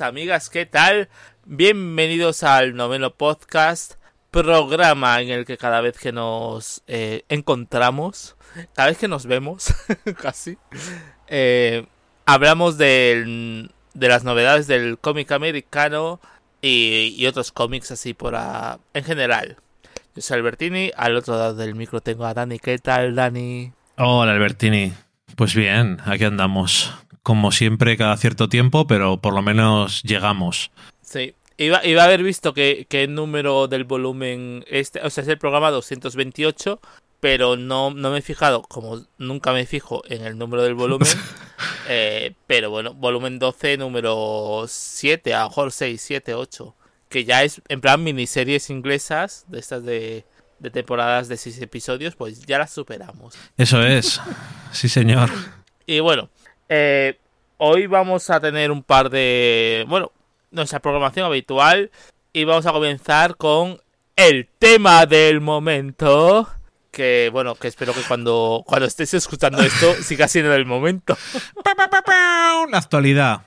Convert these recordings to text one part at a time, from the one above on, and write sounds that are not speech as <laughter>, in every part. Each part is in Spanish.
amigas, ¿qué tal? Bienvenidos al noveno podcast, programa en el que cada vez que nos eh, encontramos, cada vez que nos vemos, <laughs> casi, eh, hablamos de las novedades del cómic americano y, otros cómics así por en general. Yo soy Albertini, al otro lado del micro tengo a Dani. ¿Qué tal, Dani? Hola, Albertini. Pues bien, aquí andamos como siempre cada cierto tiempo, pero por lo menos llegamos. Sí, iba, iba a haber visto que, el número del volumen, este, o sea, es el programa 228, pero no, no me he fijado, como nunca me fijo en el número del volumen, <laughs> eh, pero bueno, volumen 12, número 7, a lo mejor 6, 7, 8, que ya es en plan miniseries inglesas, de estas de, de temporadas de 6 episodios, pues ya las superamos. Eso es, sí señor. Y bueno, eh, hoy vamos a tener un par de. Bueno, nuestra programación habitual. Y vamos a comenzar con el tema del momento. Que bueno, que espero que cuando, cuando estés escuchando esto <laughs> siga siendo el momento. La actualidad.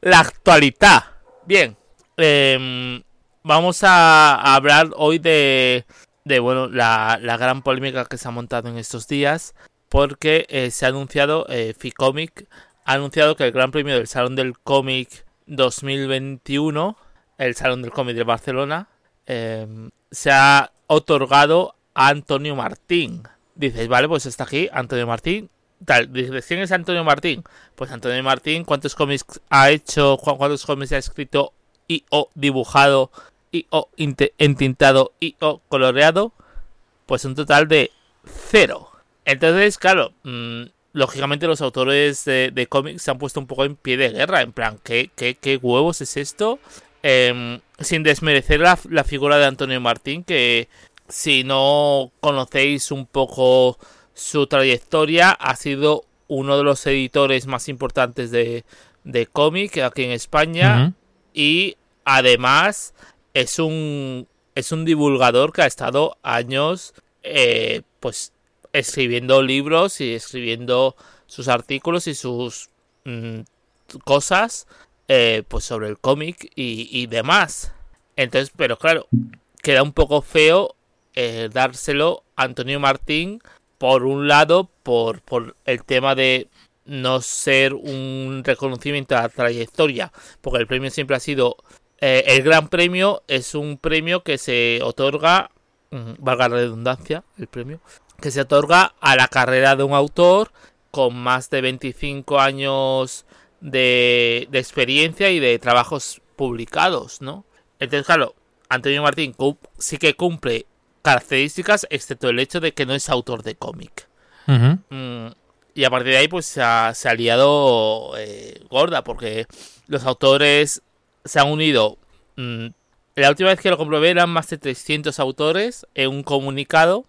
La actualidad. Bien. Em, vamos a, hablar hoy de, de bueno, la, la, gran polémica que se ha montado en estos días porque eh, se ha anunciado, eh, Ficomic ha anunciado que el Gran Premio del Salón del Cómic 2021, el Salón del Cómic de Barcelona, em, se ha otorgado a Antonio Martín. Dices, vale, pues está aquí Antonio Martín. Tal, dices, ¿quién es Antonio Martín? Pues Antonio Martín, ¿cuántos cómics ha hecho? ¿Cuántos cómics ha escrito y o dibujado y o entintado y o coloreado? Pues un total de cero. Entonces, claro, mm, lógicamente los autores de, cómics se han puesto un poco en pie de guerra, en plan, ¿qué, qué, huevos es esto? Em, sin desmerecer la, figura de Antonio Martín, que si no conocéis un poco su trayectoria, ha sido uno de los editores más importantes de, de cómic aquí en España y además es un es un divulgador que ha estado años eh, pues escribiendo libros y escribiendo sus artículos y sus mm, cosas eh, pues sobre el cómic y, demás. Entonces, pero claro, queda un poco feo eh, dárselo a Antonio Martín por un lado por, por el tema de no ser un reconocimiento a la trayectoria, porque el premio siempre ha sido eh, el gran premio es un premio que se otorga, mm, valga la redundancia, el premio, que se otorga a la carrera de un autor con más de 25 años de, experiencia y de trabajos publicados, ¿no? Entonces, claro, Antonio Martín sí que cumple características, excepto el hecho de que no es autor de cómic. Mm, y a partir de ahí, pues se ha, se liado eh, gorda, porque los autores se han unido. Mm, la última vez que lo comprobé eran más de 300 autores en un comunicado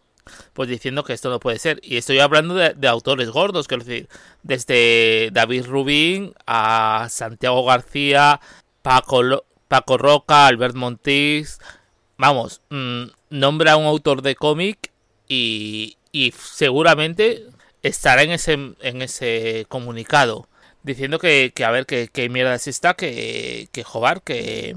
pues diciendo que esto no puede ser. Y estoy hablando de, autores gordos, quiero decir, desde David Rubín a Santiago García, Paco, Paco Roca, Albert Montis. Vamos, mm, nombra a un autor de cómic y, y seguramente estará en ese, en ese comunicado diciendo que, que a ver qué, qué mierda es esta, que, que joder, que,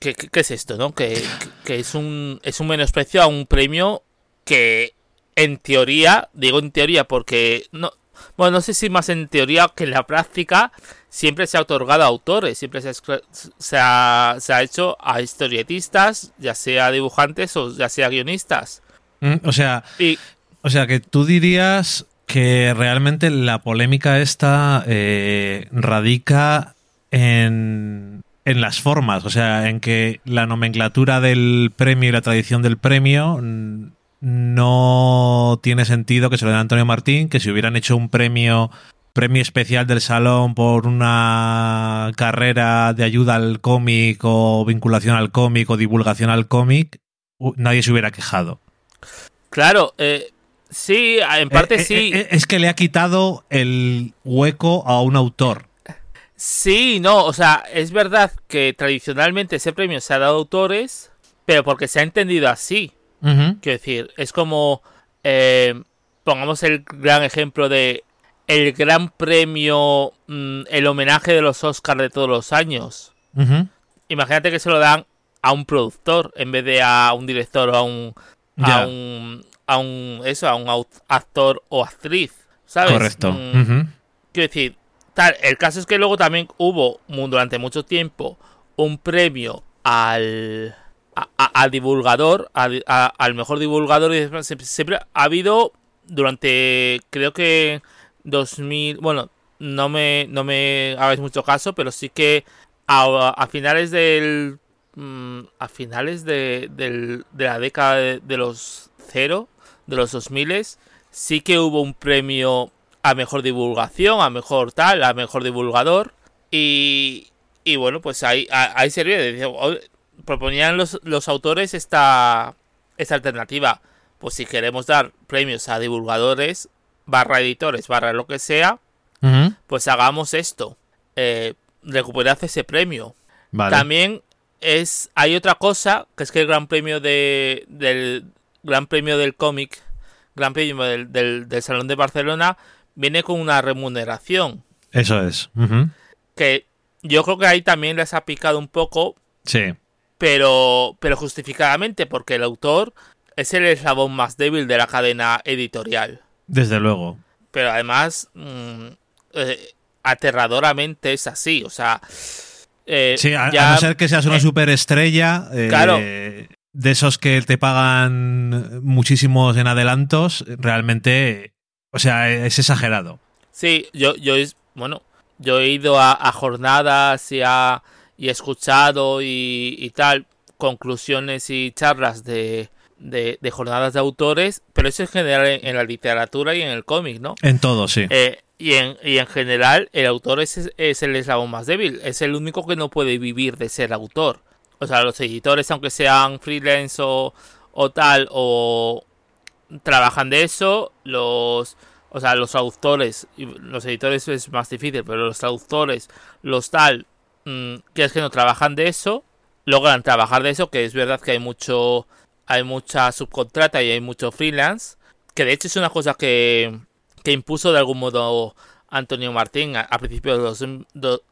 que, es esto, ¿no? Que, que, es un es un menosprecio a un premio que en teoría, digo en teoría porque no, bueno, no sé si más en teoría que en la práctica siempre se ha otorgado a autores, siempre se ha, se ha, hecho a historietistas, ya sea dibujantes o ya sea guionistas. Mm, o sea, o sea que tú dirías que realmente la polémica esta eh, radica en, en las formas, o sea, en que la nomenclatura del premio y la tradición del premio no tiene sentido que se lo den a Antonio Martín, que si hubieran hecho un premio premio especial del salón por una carrera de ayuda al cómic o vinculación al cómic o divulgación al cómic, nadie se hubiera quejado. Claro, eh, sí, en parte eh, sí. Eh, es que le ha quitado el hueco a un autor. Sí, no, o sea, es verdad que tradicionalmente ese premio se ha dado a autores, pero porque se ha entendido así. Quiero decir, es como, eh, pongamos el gran ejemplo de el gran premio, mm, el homenaje de los Oscars de todos los años. Imagínate que se lo dan a un productor en vez de a un director o a un, a un, a un, eso, a un actor o actriz, ¿sabes? Correcto. Mm, quiero decir, tal, el caso es que luego también hubo durante mucho tiempo un premio al a, divulgador, al mejor divulgador siempre, ha habido durante creo que 2000, bueno, no me no me hagáis mucho caso, pero sí que a, finales del mm, a finales de, de la década de, los cero, de los 2000 sí que hubo un premio a mejor divulgación, a mejor tal, a mejor divulgador y, y bueno, pues ahí, ahí servía proponían los, los autores esta, esta alternativa. Pues si queremos dar premios a divulgadores, barra editores, barra lo que sea, pues hagamos esto. Eh, recuperad ese premio. También es hay otra cosa, que es que el Gran Premio de, del Gran Premio del cómic, Gran Premio del, del, Salón de Barcelona, viene con una remuneración. Eso es. Que yo creo que ahí también les ha picado un poco. Sí pero, pero justificadamente, porque el autor es el eslabón más débil de la cadena editorial. Desde luego. Pero además, mm, eh, aterradoramente es así, o sea... Eh, sí, a, no ser que seas una eh, superestrella, claro. de esos que te pagan muchísimos en adelantos, realmente, o sea, es exagerado. Sí, yo, yo, bueno, yo he ido a, a jornadas y a y escuchado y, tal conclusiones y charlas de, de, jornadas de autores, pero eso es general en, la literatura y en el cómic, ¿no? En todo, sí. Eh, y, en, y en general, el autor es, es el eslabón más débil, es el único que no puede vivir de ser autor. O sea, los editores, aunque sean freelance o, o tal, o trabajan de eso, los o sea, los autores, los editores es más difícil, pero los traductores, los tal, Mm, que es que no trabajan de eso, logran trabajar de eso, que es verdad que hay mucho, hay mucha subcontrata y hay mucho freelance, que de hecho es una cosa que, que impuso de algún modo Antonio Martín a, principios de los,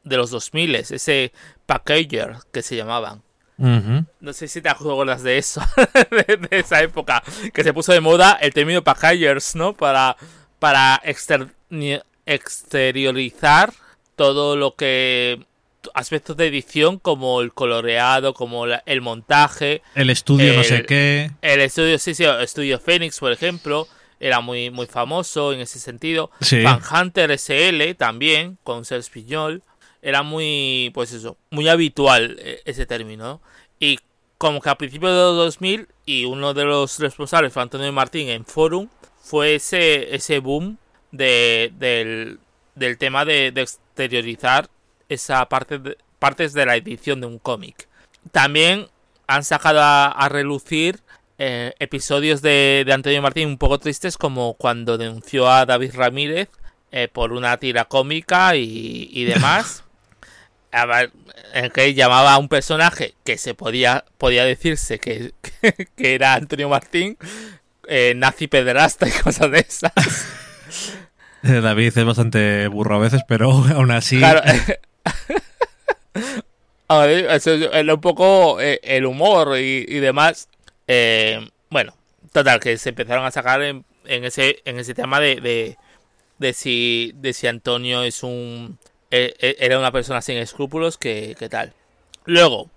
de los 2000, ese packager que se llamaban. No sé si te acuerdas de eso, <laughs> de, esa época, que se puso de moda el término packagers, ¿no? Para, para exteriorizar todo lo que aspectos de edición como el coloreado, como el montaje. El estudio no sé qué. El estudio, sí, sí, el estudio Phoenix, por ejemplo, era muy, muy famoso en ese sentido. Van Hunter SL también, con Ser Piñol. Era muy, pues eso, muy habitual eh, ese término. Y como que a principios de los 2000, y uno de los responsables fue Antonio Martín en Forum, fue ese, ese boom de, del, del tema de, de exteriorizar esa parte de, partes de la edición de un cómic. También han sacado a, relucir eh, episodios de, Antonio Martín un poco tristes como cuando denunció a David Ramírez eh, por una tira cómica y, demás. <laughs> en que llamaba a un personaje que se podía, podía decirse que, <laughs> que, era Antonio Martín, eh, nazi pederasta y cosas de esas. <laughs> David es bastante burro a veces, pero aún así. <laughs> es un poco eh, el humor y, demás. Eh, bueno, total, que se empezaron a sacar en, ese, en ese tema de, de, si, si Antonio es un eh, era una persona sin escrúpulos, que, tal. Luego,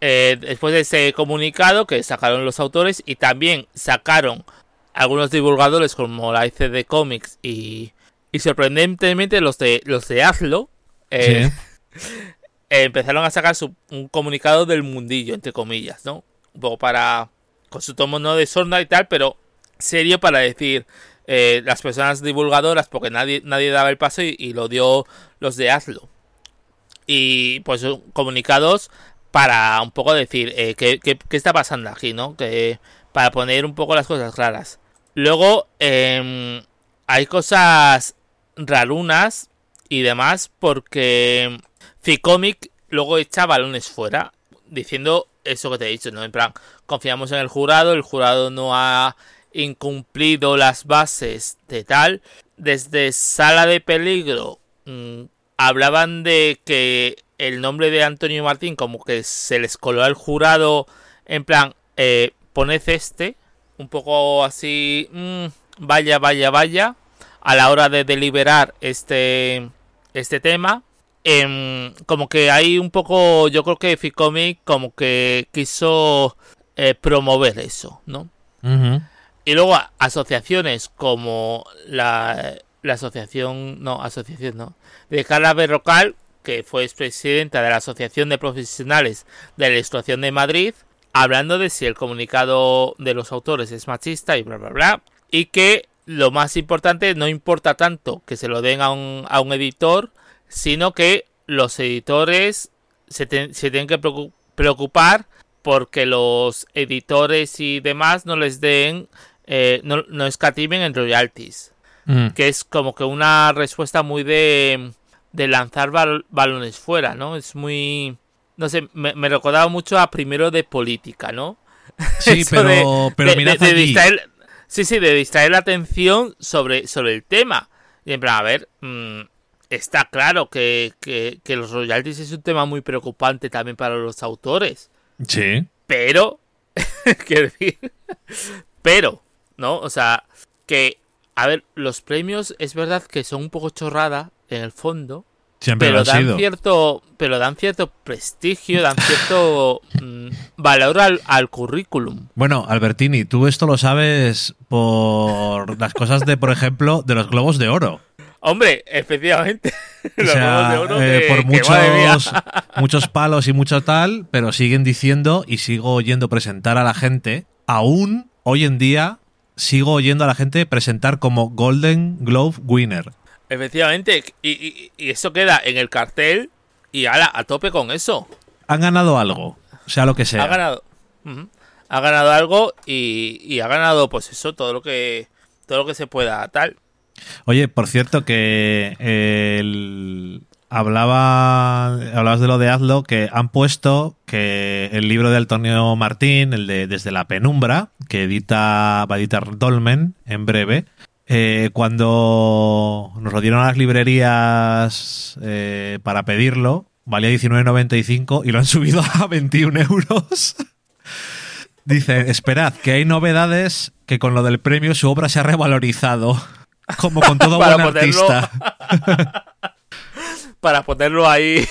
después de ese comunicado que sacaron los autores y también sacaron algunos divulgadores como la ICD Comics y, y sorprendentemente los de los de Hazlo empezaron a sacar un comunicado del mundillo, entre comillas, ¿no? Un poco para. con su tomo no de sonda y tal, pero serio para decir. Eh, las personas divulgadoras, porque nadie, nadie daba el paso y, lo dio los de Hazlo. Y pues comunicados para un poco decir eh, qué, qué, está pasando aquí, ¿no? Que, para poner un poco las cosas claras. Luego eh, hay cosas rarunas y demás porque Ficomic luego echa balones fuera diciendo eso que te he dicho, ¿no? En plan, confiamos en el jurado, el jurado no ha incumplido las bases de tal desde Sala de Peligro mm, hablaban de que el nombre de Antonio Martín como que se les coló al jurado en plan, eh, poned este, un poco así, mm, vaya, vaya, vaya, a la hora de deliberar este, este tema. Em, como que hay un poco, yo creo que Ficomic como que quiso eh, promover eso, ¿no? Y luego asociaciones como la, la asociación, no, asociación no, de Carla Berrocal, que fue expresidenta de la Asociación de Profesionales de la Ilustración de Madrid, hablando de si el comunicado de los autores es machista y bla bla bla, y que lo más importante no importa tanto que se lo den a un, a un editor, sino que los editores se, se tienen que preocupar porque los editores y demás no les den, eh, no, no, escatimen en royalties. Mm. Que es como que una respuesta muy de, de lanzar balones fuera, ¿no? Es muy... No sé, me, me, recordaba mucho a primero de política, ¿no? <laughs> Sí, pero, pero mira distraer, Sí, sí, de distraer la atención sobre, sobre el tema. Y en plan, a ver, mmm, está claro que, que, que, los royalties es un tema muy preocupante también para los autores. Sí. Pero, <laughs> quiero decir, pero, ¿no? O sea, que, a ver, los premios es verdad que son un poco chorrada en el fondo. Siempre pero lo dan sido. cierto pero dan cierto prestigio dan cierto mmm, <laughs> valor al, al, currículum bueno Albertini tú esto lo sabes por las cosas de por ejemplo de los globos de oro Hombre, efectivamente. <laughs> O sea, oro eh, que, por muchos, <laughs> muchos palos y mucho tal, pero siguen diciendo y sigo oyendo presentar a la gente, aún hoy en día sigo oyendo a la gente presentar como Golden Globe Winner. Efectivamente, y, y, y eso queda en el cartel y ala, a tope con eso. Han ganado algo, sea lo que sea. Ha ganado. Uh -huh. Ha ganado algo y, y, ha ganado, pues eso, todo lo que todo lo que se pueda, tal. Oye, por cierto, que hablaba hablabas de lo de Hazlo, que han puesto que el libro de Antonio Martín, el de Desde la penumbra, que edita va a editar Dolmen en breve, eh, cuando nos lo dieron a las librerías eh, para pedirlo, valía 19.95 y lo han <laughs> subido a 21 euros. Dice, esperad, que hay novedades que con lo del premio su obra se ha revalorizado. Como con todo <laughs> buen artista. <laughs> para ponerlo ahí.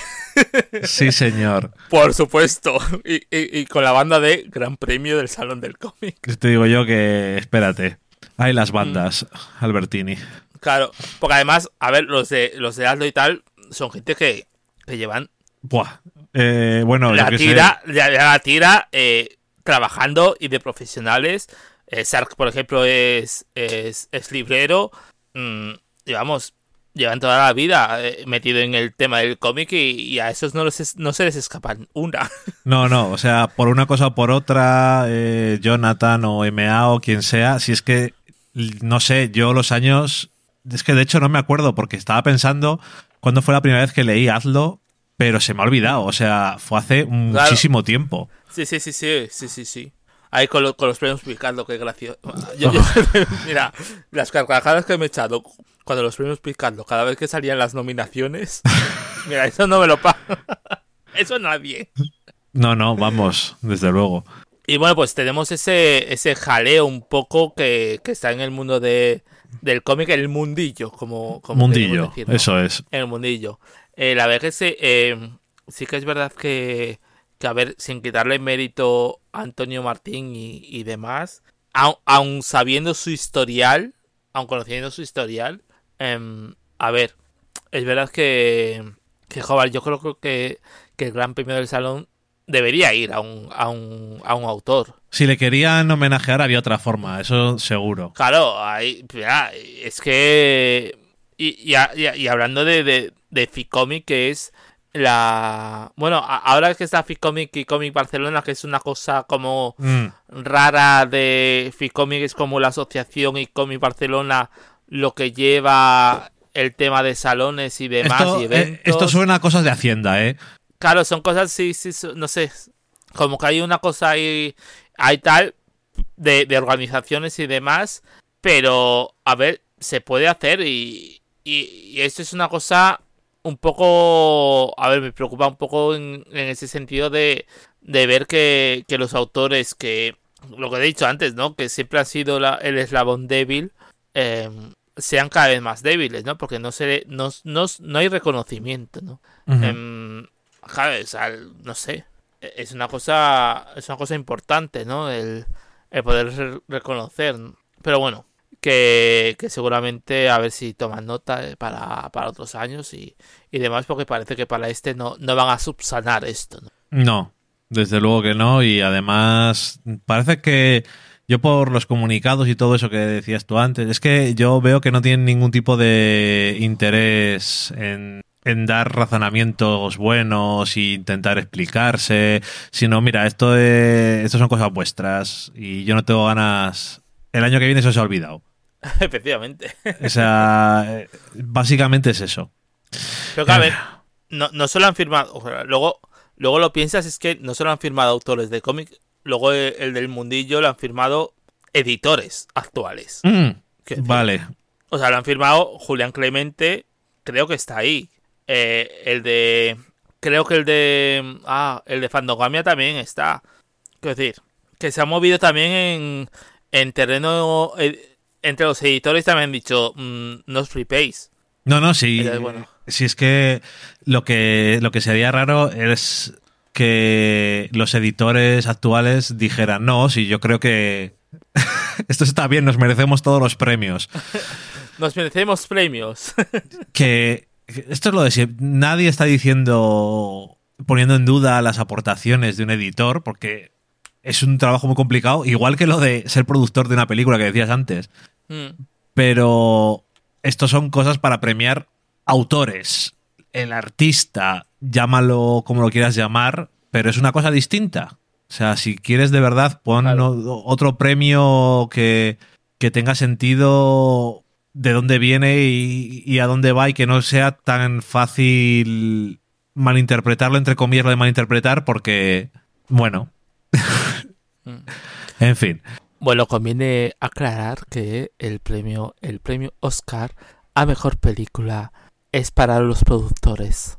sí, señor. Por supuesto. Y, y, y, con la banda de Gran Premio del Salón del Cómic. Te digo yo que, espérate. Hay las bandas, mm. Albertini. Claro, porque además, a ver, los de los de Aldo y tal son gente que, que llevan. Buah. Eh, bueno, la yo que tira, sé. La, la tira eh, trabajando y de profesionales. Eh, Sark, por ejemplo, es, es, es librero. Mm, digamos, llevan toda la vida eh, metido en el tema del cómic y, y, a esos no, les, no se les escapan una. <laughs> No, no, o sea, por una cosa o por otra, eh, Jonathan o MA o quien sea, si es que, no sé, yo los años, es que de hecho no me acuerdo porque estaba pensando cuándo fue la primera vez que leí Hazlo, pero se me ha olvidado, o sea, fue hace muchísimo tiempo. Sí, sí, sí, sí, sí, sí, sí. Ahí con, lo, con, los premios Picando, qué gracioso. <laughs> Yo, yo, <laughs> mira, las carcajadas que me he echado cuando los premios Picando, cada vez que salían las nominaciones. <laughs> mira, eso no me lo paga. eso nadie. No, no, vamos, desde luego. Y bueno, pues tenemos ese, ese jaleo un poco que, que está en el mundo de, del cómic, el mundillo, como, como Mundillo, decir, ¿no? eso es. El mundillo. Eh, la verdad es que eh, sí que es verdad que que a ver, sin quitarle mérito a Antonio Martín y, y demás, aun, aun, sabiendo su historial, aun conociendo su historial, eh, a ver, es verdad que, que joder, yo creo que, que el Gran Premio del Salón debería ir a un, a un, a un autor. Si le querían homenajear había otra forma, eso seguro. Claro, ya, es que... Y, y, y, hablando de, de, de Ficomic, que es la bueno ahora que está Ficomic y Comic Barcelona que es una cosa como mm. rara de Ficomic es como la asociación y Comic Barcelona lo que lleva el tema de salones y demás esto, y eventos. Eh, esto suena a cosas de hacienda eh claro son cosas sí sí no sé como que hay una cosa ahí hay tal de, de organizaciones y demás pero a ver se puede hacer y, y, esto es una cosa un poco, a ver, me preocupa un poco en, ese sentido de, de ver que, que, los autores que, lo que he dicho antes, ¿no? Que siempre han sido la, el eslabón débil, em, sean cada vez más débiles, ¿no? Porque no se no, no, no hay reconocimiento, ¿no? Uh no sé. Es una cosa. Es una cosa importante, ¿no? El, el poder reconocer. Pero bueno. Que, seguramente a ver si toman nota eh, para, para otros años y, y, demás, porque parece que para este no, no van a subsanar esto. ¿no? no, desde luego que no, y además parece que yo por los comunicados y todo eso que decías tú antes, es que yo veo que no tienen ningún tipo de interés en, dar razonamientos buenos e intentar explicarse, sino mira, esto, esto son cosas vuestras y yo no tengo ganas... El año que viene eso se ha olvidado. <laughs> Efectivamente. O sea, básicamente es eso. Pero que a ver, no, no solo han firmado, luego, luego lo piensas, es que no solo han firmado autores de cómic, Luego eh, el del mundillo lo han firmado editores actuales. Mm, vale. O sea, lo han firmado Julián Clemente, creo que está ahí. Eh, el de. Creo que el de. Ah, el de Fandogamia también está. Quiero decir, que se ha movido también en, en terreno. Eh, entre los editores también han dicho, mm, no os flipéis. No, no, sí. Si es que lo que lo que sería raro es que los editores actuales dijeran, no, sí, yo creo que <laughs> esto está bien, nos merecemos todos los premios. <laughs> nos merecemos premios. <laughs> que esto es lo de nadie está diciendo, poniendo en duda las aportaciones de un editor, porque es un trabajo muy complicado, igual que lo de ser productor de una película que decías antes. Mm. Pero esto son cosas para premiar autores. El artista, llámalo como lo quieras llamar, pero es una cosa distinta. O sea, si quieres de verdad, pon otro premio que, tenga sentido de dónde viene y, a dónde va y que no sea tan fácil malinterpretarlo, entre comillas, lo de malinterpretar, porque, bueno. Mm. en fin. Bueno, conviene aclarar que el premio, el premio Oscar a mejor película es para los productores.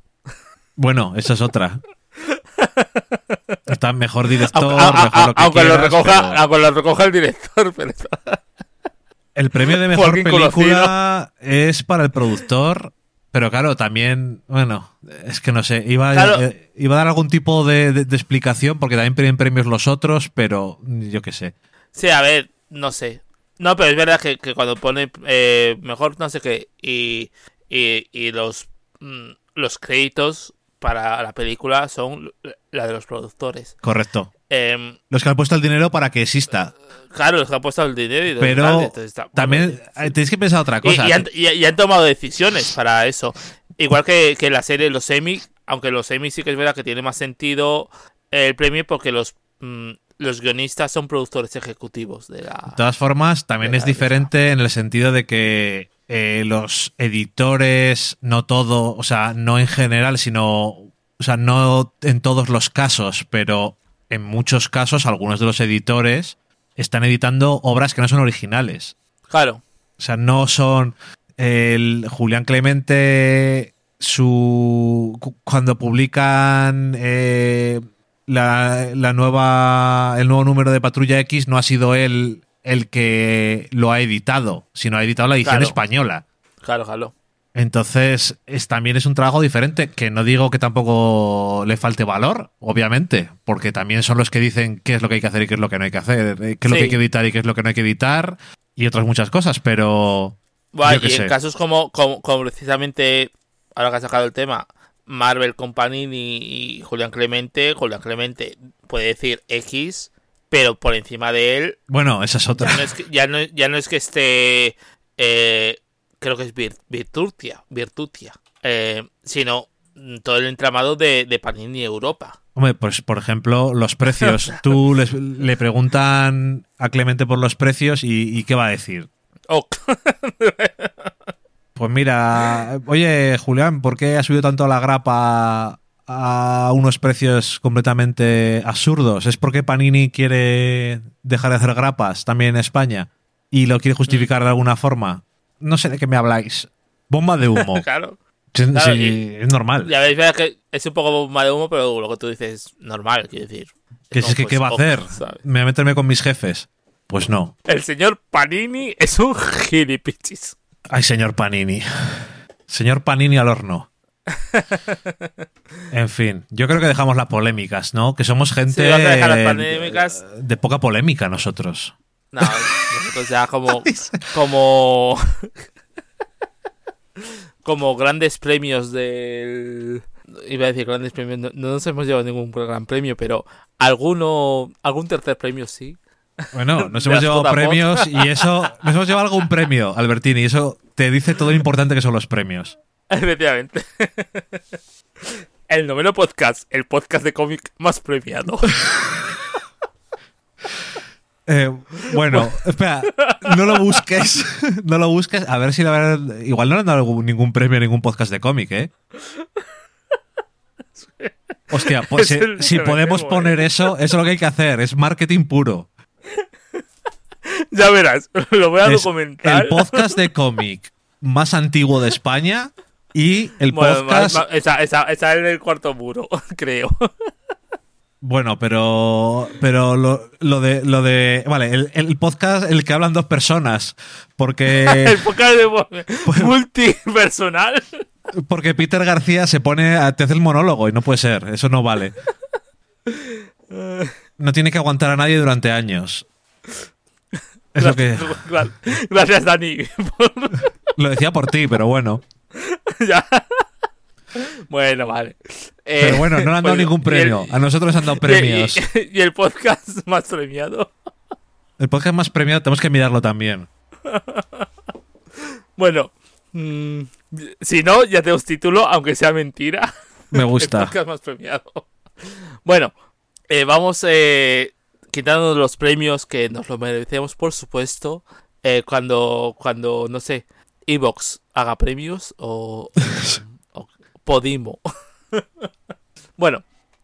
Bueno, esa es otra. Está mejor director, aunque, lo recoja, lo recoja el director. <laughs> El premio de mejor película es para el productor, pero claro, también, bueno, es que no sé, iba, eh, iba a dar algún tipo de, explicación porque también piden premios los otros, pero yo qué sé. Sí, a ver, no sé. No, pero es verdad que, cuando pone eh, mejor no sé qué y, y, los, mm, los créditos para la película son la de los productores. Correcto. Em, los que han puesto el dinero para que exista. Claro, los que han puesto el dinero y Pero también eh, tenéis que pensar otra cosa. Y, han, tomado decisiones para eso. Igual que, que la serie Los Emmy, aunque los Emmy sí que es verdad que tiene más sentido el premio porque los, mm, los guionistas son productores ejecutivos de la... De todas formas, también es diferente en el sentido de que eh, los editores, no todo, o sea, no en general, sino, o sea, no en todos los casos, pero en muchos casos algunos de los editores están editando obras que no son originales. Claro. O sea, no son el Julián Clemente su cuando publican eh, la, la, nueva el nuevo número de Patrulla X no ha sido él el que lo ha editado, sino ha editado la edición española. Claro, claro. Entonces, es, también es un trabajo diferente, que no digo que tampoco le falte valor, obviamente, porque también son los que dicen qué es lo que hay que hacer y qué es lo que no hay que hacer, eh, qué es lo que hay que editar y qué es lo que no hay que editar, y otras muchas cosas, pero... y en casos como, como, precisamente, ahora que has sacado el tema, Marvel Company y Julián Clemente, Julián Clemente puede decir X, pero por encima de él. Bueno, esa es otra. Ya no es que, ya no, es que esté. Eh, creo que es Virtutia, Virtutia eh, sino todo el entramado de, de Panini Europa. Hombre, pues por ejemplo, los precios. <laughs> Tú le preguntan a Clemente por los precios y, ¿qué va a decir? Oh. <laughs> pues mira, oye Julián, ¿por qué ha subido tanto la grapa a unos precios completamente absurdos. ¿Es porque Panini quiere dejar de hacer grapas también en España y lo quiere justificar de alguna forma? No sé de qué me habláis. Bomba de humo. <laughs> claro. Sí, Claro, sí, y- es normal. Ya veis, veis que es un poco bomba de humo, pero lo que tú dices es normal, quiero decir. Que es que, ¿qué va a pues, hacer? ¿Me voy a meterme con mis jefes? Pues no. El señor Panini es un gilipichis. Ay, señor Panini. Señor Panini al horno. <laughs> En fin, yo creo que dejamos las polémicas, ¿no? Que somos gente Sí, vamos a dejar las eh, polémicas. de poca polémica nosotros. No, nosotros ya <laughs> como. como. como grandes premios del. Iba a decir grandes premios, no, no nos hemos llevado ningún gran premio, pero alguno. algún tercer premio sí. Bueno, <laughs> nos hemos llevado premios y <laughs> eso. Nos hemos llevado algún premio, Albertini, y eso te dice todo lo importante que son los premios. Efectivamente. El noveno podcast, el podcast de cómic más premiado. Eh, bueno, espera, no lo busques. <laughs> No lo busques. A ver si la verdad. Igual no le han dado ningún premio a ningún podcast de cómic, ¿eh? Hostia, pues Es si, podemos temo, poner eso, eso es lo que hay que hacer. Es marketing puro. ya verás, lo voy a Es documentar. el podcast de cómic más antiguo de España y el Bueno, podcast. esa, esa, esa es el cuarto muro, <laughs> creo. Bueno, pero pero lo, lo de lo de vale, el, el podcast el que hablan dos personas, porque <laughs> el podcast de Pues- multipersonal. porque Peter García se pone a te hace el monólogo y no puede ser, eso no vale. No tiene que aguantar a nadie durante años. Es lo que Gra- Gracias, Dani. por- lo decía por ti, pero bueno. <laughs> ya. <laughs> Bueno, vale. Eh, Pero bueno, no le han dado pues, ningún el- premio. A nosotros nos han dado premios. <laughs> Y, y el podcast <laughs> más premiado. El podcast más premiado tenemos que mirarlo también. Bueno, mm, si no, ya tenemos título, aunque sea mentira. Me El gusta. podcast más premiado. Bueno, eh, vamos eh, quitando los premios que nos lo merecemos, por supuesto. eh, cuando, cuando, no sé, Evox haga premios o Podimo. <laughs> bueno,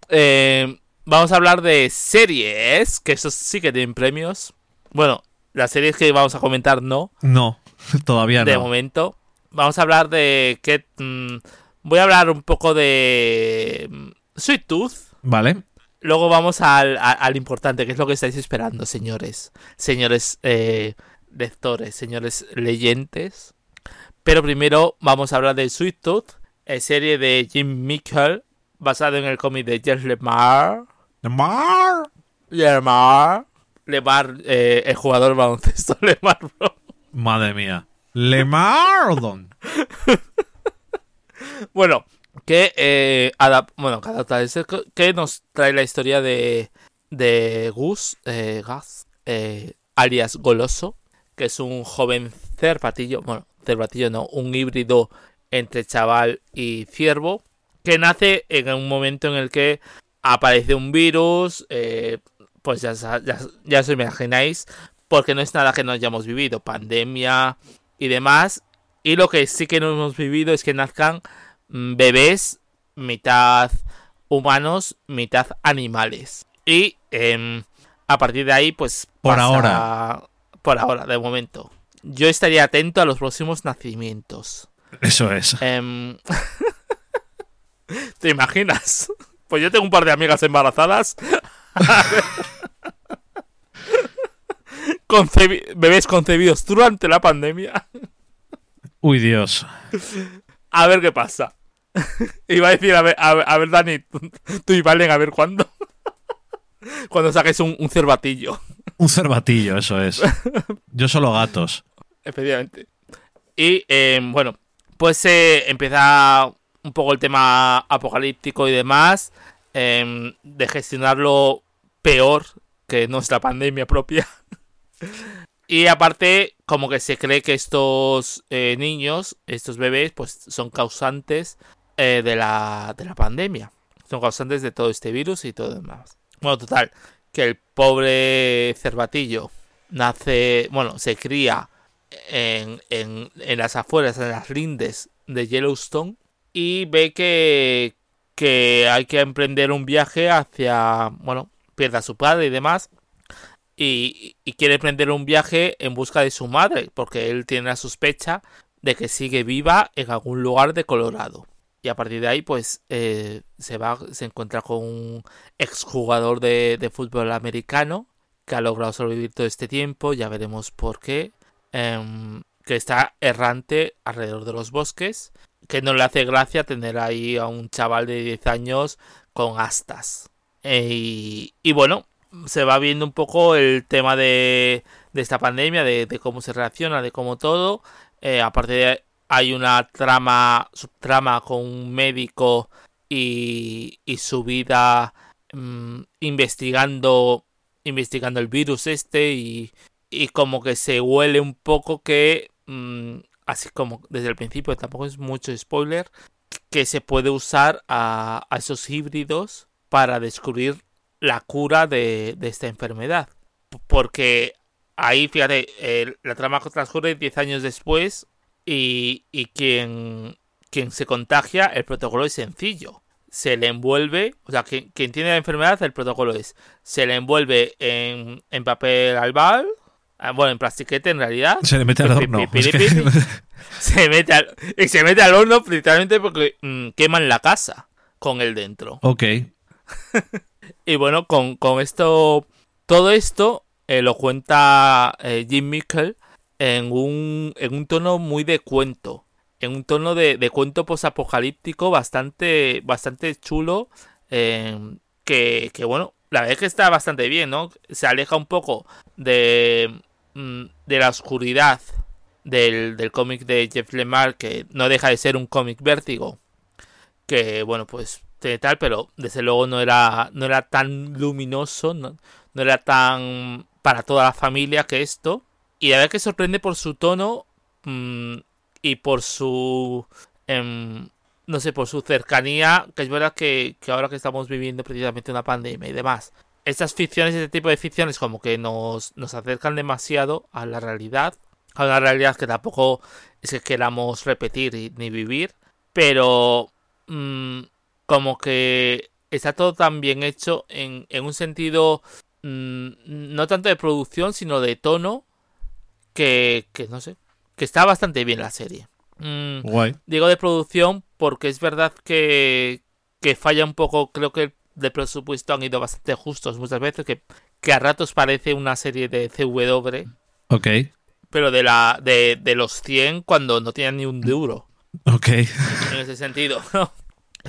eh, vamos a hablar de series, que esos sí que tienen premios. Bueno, las series que vamos a comentar no No, <laughs> todavía de no. momento. Vamos a hablar de que mm, voy a hablar un poco de mm, Sweet Tooth. Vale. Luego vamos al, a- al importante, que es lo que estáis esperando, señores. Señores eh, lectores, señores leyentes. Pero primero vamos a hablar de Sweet Tooth, serie de Jim Mickle, basado en el cómic de Jeff Lemar. Mar. Lemar. Lemar, eh, el jugador baloncesto <laughs> Lemar, bro. Madre mía. Le Mardon. <laughs> Bueno, que eh, adap- bueno, que adapta es el co- que nos trae la historia de de Gus, eh, Gus, eh, alias Goloso, que es un joven cervatillo, bueno, cervatillo no, un híbrido entre chaval y ciervo, que nace en un momento en el que aparece un virus, eh, pues ya, ya, ya os imagináis, porque no es nada que no hayamos vivido, pandemia y demás, y lo que sí que no hemos vivido es que nazcan mm, bebés, mitad humanos, mitad animales. Y em, a partir de ahí, pues... Por ahora. Por ahora, de momento. Yo estaría atento a los próximos nacimientos. Eso es. Em, <laughs> ¿Te imaginas? Pues yo tengo un par de amigas embarazadas. Concebi- bebés concebidos durante la pandemia. Uy, Dios. A ver qué pasa. Iba a decir, a ver, a ver, a ver, Dani, tú, tú y Valen, a ver cuándo. Cuando saques un, un cervatillo, Un cervatillo, eso es. Yo solo gatos. efectivamente. Y eh, bueno, pues eh, empieza un poco el tema apocalíptico y demás. eh, de gestionarlo peor que nuestra pandemia propia. <laughs> Y aparte, como que se cree que estos eh, niños, estos bebés, pues son causantes eh, de, la, de la pandemia. Son causantes de todo este virus y todo demás. Bueno, total, que el pobre cervatillo nace, bueno, se cría en, las afueras, en las lindes de Yellowstone y ve que, que hay que emprender un viaje hacia, bueno, pierde a su padre y demás y, quiere emprender un viaje en busca de su madre, porque él tiene la sospecha de que sigue viva en algún lugar de Colorado. Y a partir de ahí, pues, eh, se va, se encuentra con un exjugador de fútbol americano que ha logrado sobrevivir todo este tiempo, ya veremos por qué, em, que está errante alrededor de los bosques, que no le hace gracia tener ahí a un chaval de 10 años con astas. Eh, y, y, bueno, se va viendo un poco el tema de, de esta pandemia, de, cómo se reacciona, de cómo todo. Eh, aparte de hay una trama, subtrama con un médico y, y su vida mmm, investigando investigando el virus este y, y como que se huele un poco que mmm, así como desde el principio tampoco es mucho spoiler que se puede usar a, a esos híbridos para descubrir la cura de, de esta enfermedad. Porque ahí fíjate la trama transcurre 10 años después y, y quien, quien se contagia el protocolo es sencillo. Se le envuelve, o sea, quien, quien, tiene la enfermedad, el protocolo es, se le envuelve en, en papel albal, bueno, en plastiquete en realidad. Se le mete al horno. Pi, pi, pi, es <laughs> que... se mete al, y se mete al horno principalmente porque mmm, queman la casa con él dentro. Ok. <laughs> y bueno, con, con, esto, todo esto eh, lo cuenta eh, Jim Mickle en un, en un tono muy de cuento en un tono de, de cuento posapocalíptico bastante, bastante chulo. Eh, que, que, bueno, la verdad es que está bastante bien, ¿no? Se aleja un poco de, de la oscuridad del, del cómic de Jeff Lemire, que no deja de ser un cómic vértigo. Que, bueno, pues tal, pero desde luego no era, no era tan luminoso, no, no era tan para toda la familia que esto. Y la verdad que sorprende por su tono. Mmm, y por su eh, no sé por su cercanía que es verdad que, que, ahora que estamos viviendo precisamente una pandemia y demás estas ficciones este tipo de ficciones como que nos, nos acercan demasiado a la realidad a una realidad que tampoco es que queramos repetir ni vivir pero mmm, como que está todo tan bien hecho en, en un sentido mmm, no tanto de producción sino de tono que, que no sé que está bastante bien la serie. Mm, Guay. Digo de producción porque es verdad que, que falla un poco, creo que de presupuesto han ido bastante justos muchas veces, que, que a ratos parece una serie de CW. Ok. Pero de, la, de, de los 100 cuando no tienen ni un duro. Ok. En ese sentido.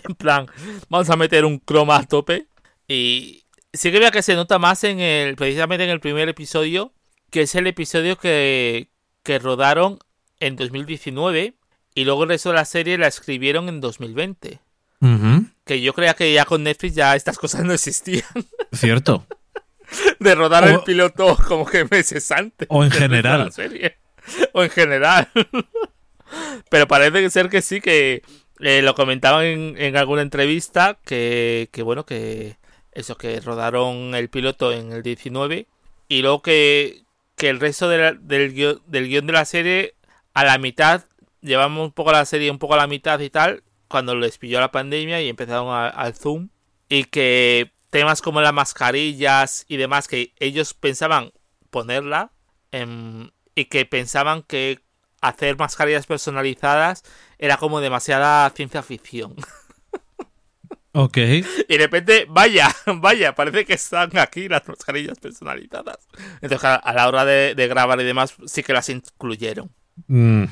en plan, vamos a meter un croma a tope. Y sí que vea que se nota más en el, precisamente en el primer episodio, que es el episodio que, que rodaron en 2019 y luego el resto de la serie la escribieron en 2020. Uh -huh. Que yo creía que ya con Netflix ya estas cosas no existían. <laughs> Cierto. De rodar o, el piloto como que meses antes. O en <laughs> general. La serie. O en general. <laughs> Pero parece ser que sí, que eh, lo comentaban en, en, alguna entrevista, que, que bueno, que eso, que rodaron el piloto en el 19 y luego que, que el resto de la, del, guion, del guion de la serie a la mitad, llevamos un poco la serie un poco a la mitad y tal, cuando les pilló la pandemia y empezaron al Zoom, y que temas como las mascarillas y demás, que ellos pensaban ponerla, eh, y que pensaban que hacer mascarillas personalizadas era como demasiada ciencia ficción. <laughs> Ok. Y de repente, vaya, <laughs> vaya, parece que están aquí las mascarillas personalizadas. Entonces, a la hora de, de grabar y demás, sí que las incluyeron. Mm.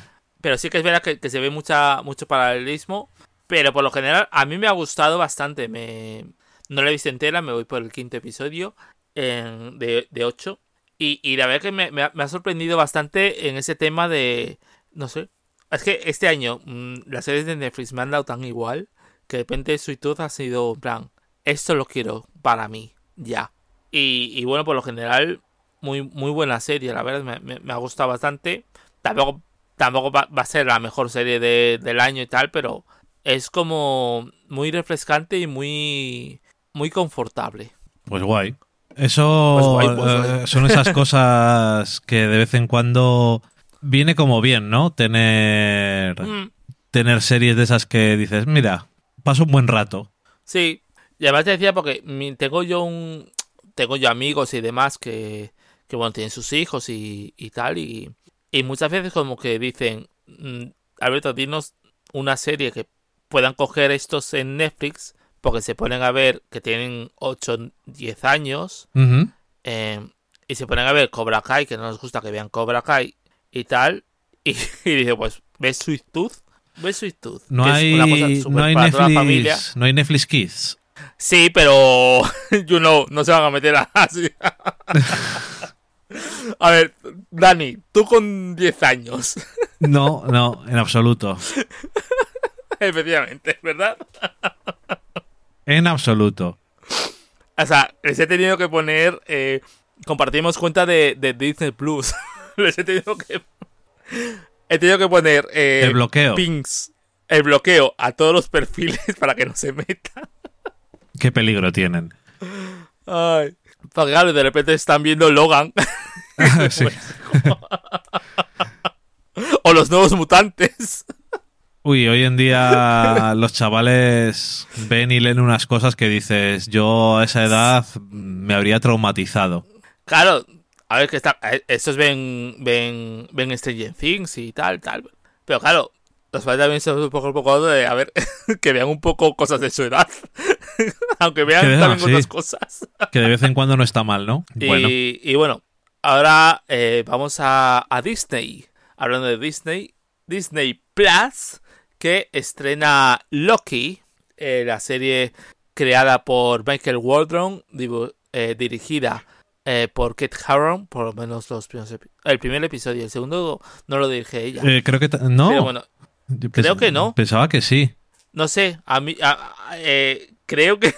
Pero sí que es verdad que, que, se ve mucha, mucho paralelismo. Pero por lo general, a mí me ha gustado bastante. Me... No la he visto entera, me voy por el quinto episodio eh, de, de 8. Y, y, la verdad que me, me, ha, sorprendido bastante en ese tema de. No sé. Es que este año mmm, las series de Netflix me han dado tan igual que de repente Tooth ha sido en plan, esto lo quiero para mí, ya. Y, y bueno, por lo general, muy, muy buena serie, la verdad, me, me, me ha gustado bastante. Tampoco, tampoco va, va, a ser la mejor serie de, del año y tal, pero es como muy refrescante y muy, muy confortable. Pues guay. Eso pues guay, pues guay. Eh, son esas <laughs> cosas que de vez en cuando viene como bien, ¿no? Tener, mm. tener series de esas que dices, mira, paso un buen rato. Sí, y además te decía porque tengo yo un tengo yo amigos y demás que, que bueno, tienen sus hijos y, y tal, y, y muchas veces como que dicen, mm, Alberto, dinos una serie que puedan coger estos en Netflix, porque se ponen a ver que tienen 8, 10 años, eh, y se ponen a ver Cobra Kai, que no nos gusta que vean Cobra Kai y tal, y, <laughs> y dice, pues, ¿ves Sweet Tooth? ¿Ves Sweet Tooth? No Que hay, una cosa súper no hay toda la familia. Netflix, no hay Netflix Kids. Sí, pero <laughs> you know, no se van a meter <laughs> así. a ver, Dani, tú con 10 años, No, no, en absoluto. <laughs> efectivamente, ¿verdad? En absoluto. O sea, les he tenido que poner, eh, compartimos cuenta de, de Disney Plus. <laughs> les he tenido que, he tenido que poner eh, El bloqueo. pings, el bloqueo a todos los perfiles <laughs> para que no se metan. Qué peligro tienen. Ay, porque claro, de repente están viendo Logan Sí. o los nuevos mutantes. Uy, hoy en día <laughs> los chavales ven y leen unas cosas que dices, yo a esa edad me habría traumatizado. Claro, a ver que está. eh, Estos ven. ven. ven Stranger Things y tal, tal. Pero claro, los padres también son un poco, un poco de. A ver, <laughs> que vean un poco cosas de su edad. <laughs> Aunque vean también sí. otras cosas. Que de vez en cuando no está mal, ¿no? Y Bueno, y bueno, ahora eh, vamos a, a Disney. Hablando de Disney, Disney Plus, que estrena Loki, eh, la serie creada por Michael Waldron, eh, dirigida eh, por Kate Harron, por lo menos los primeros el primer episodio, el segundo no lo dirige ella. creo que... No, Pero bueno, Yo creo que no. Pensaba que sí. no sé, a mí a- a- creo que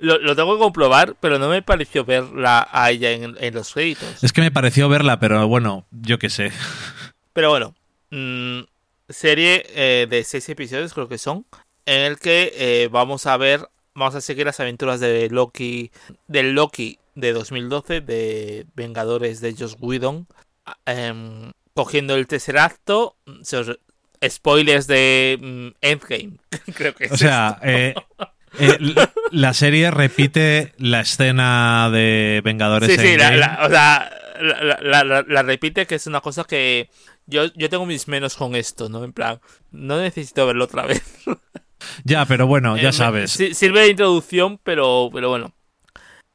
lo, lo tengo que comprobar, pero no me pareció verla a ella en, en los créditos. Es que me pareció verla, pero bueno, yo qué sé. Pero bueno, mm, serie eh, de seis episodios creo que son, en el que eh, vamos a ver, vamos a seguir las aventuras de Loki, del Loki de 2012, de Vengadores de Joss Whedon, em, cogiendo el tercer acto, os- spoilers de mm, Endgame, <laughs> creo que es O sea, eh, la serie repite la escena de Vengadores Sí, sí, la, Endgame. la- o sea, la- la repite que es una cosa que yo, yo tengo mis menos con esto, ¿no? En plan, no necesito verlo otra vez. <laughs> Ya, pero bueno, Eh, ya me- sabes. si- sirve de introducción, pero, pero bueno.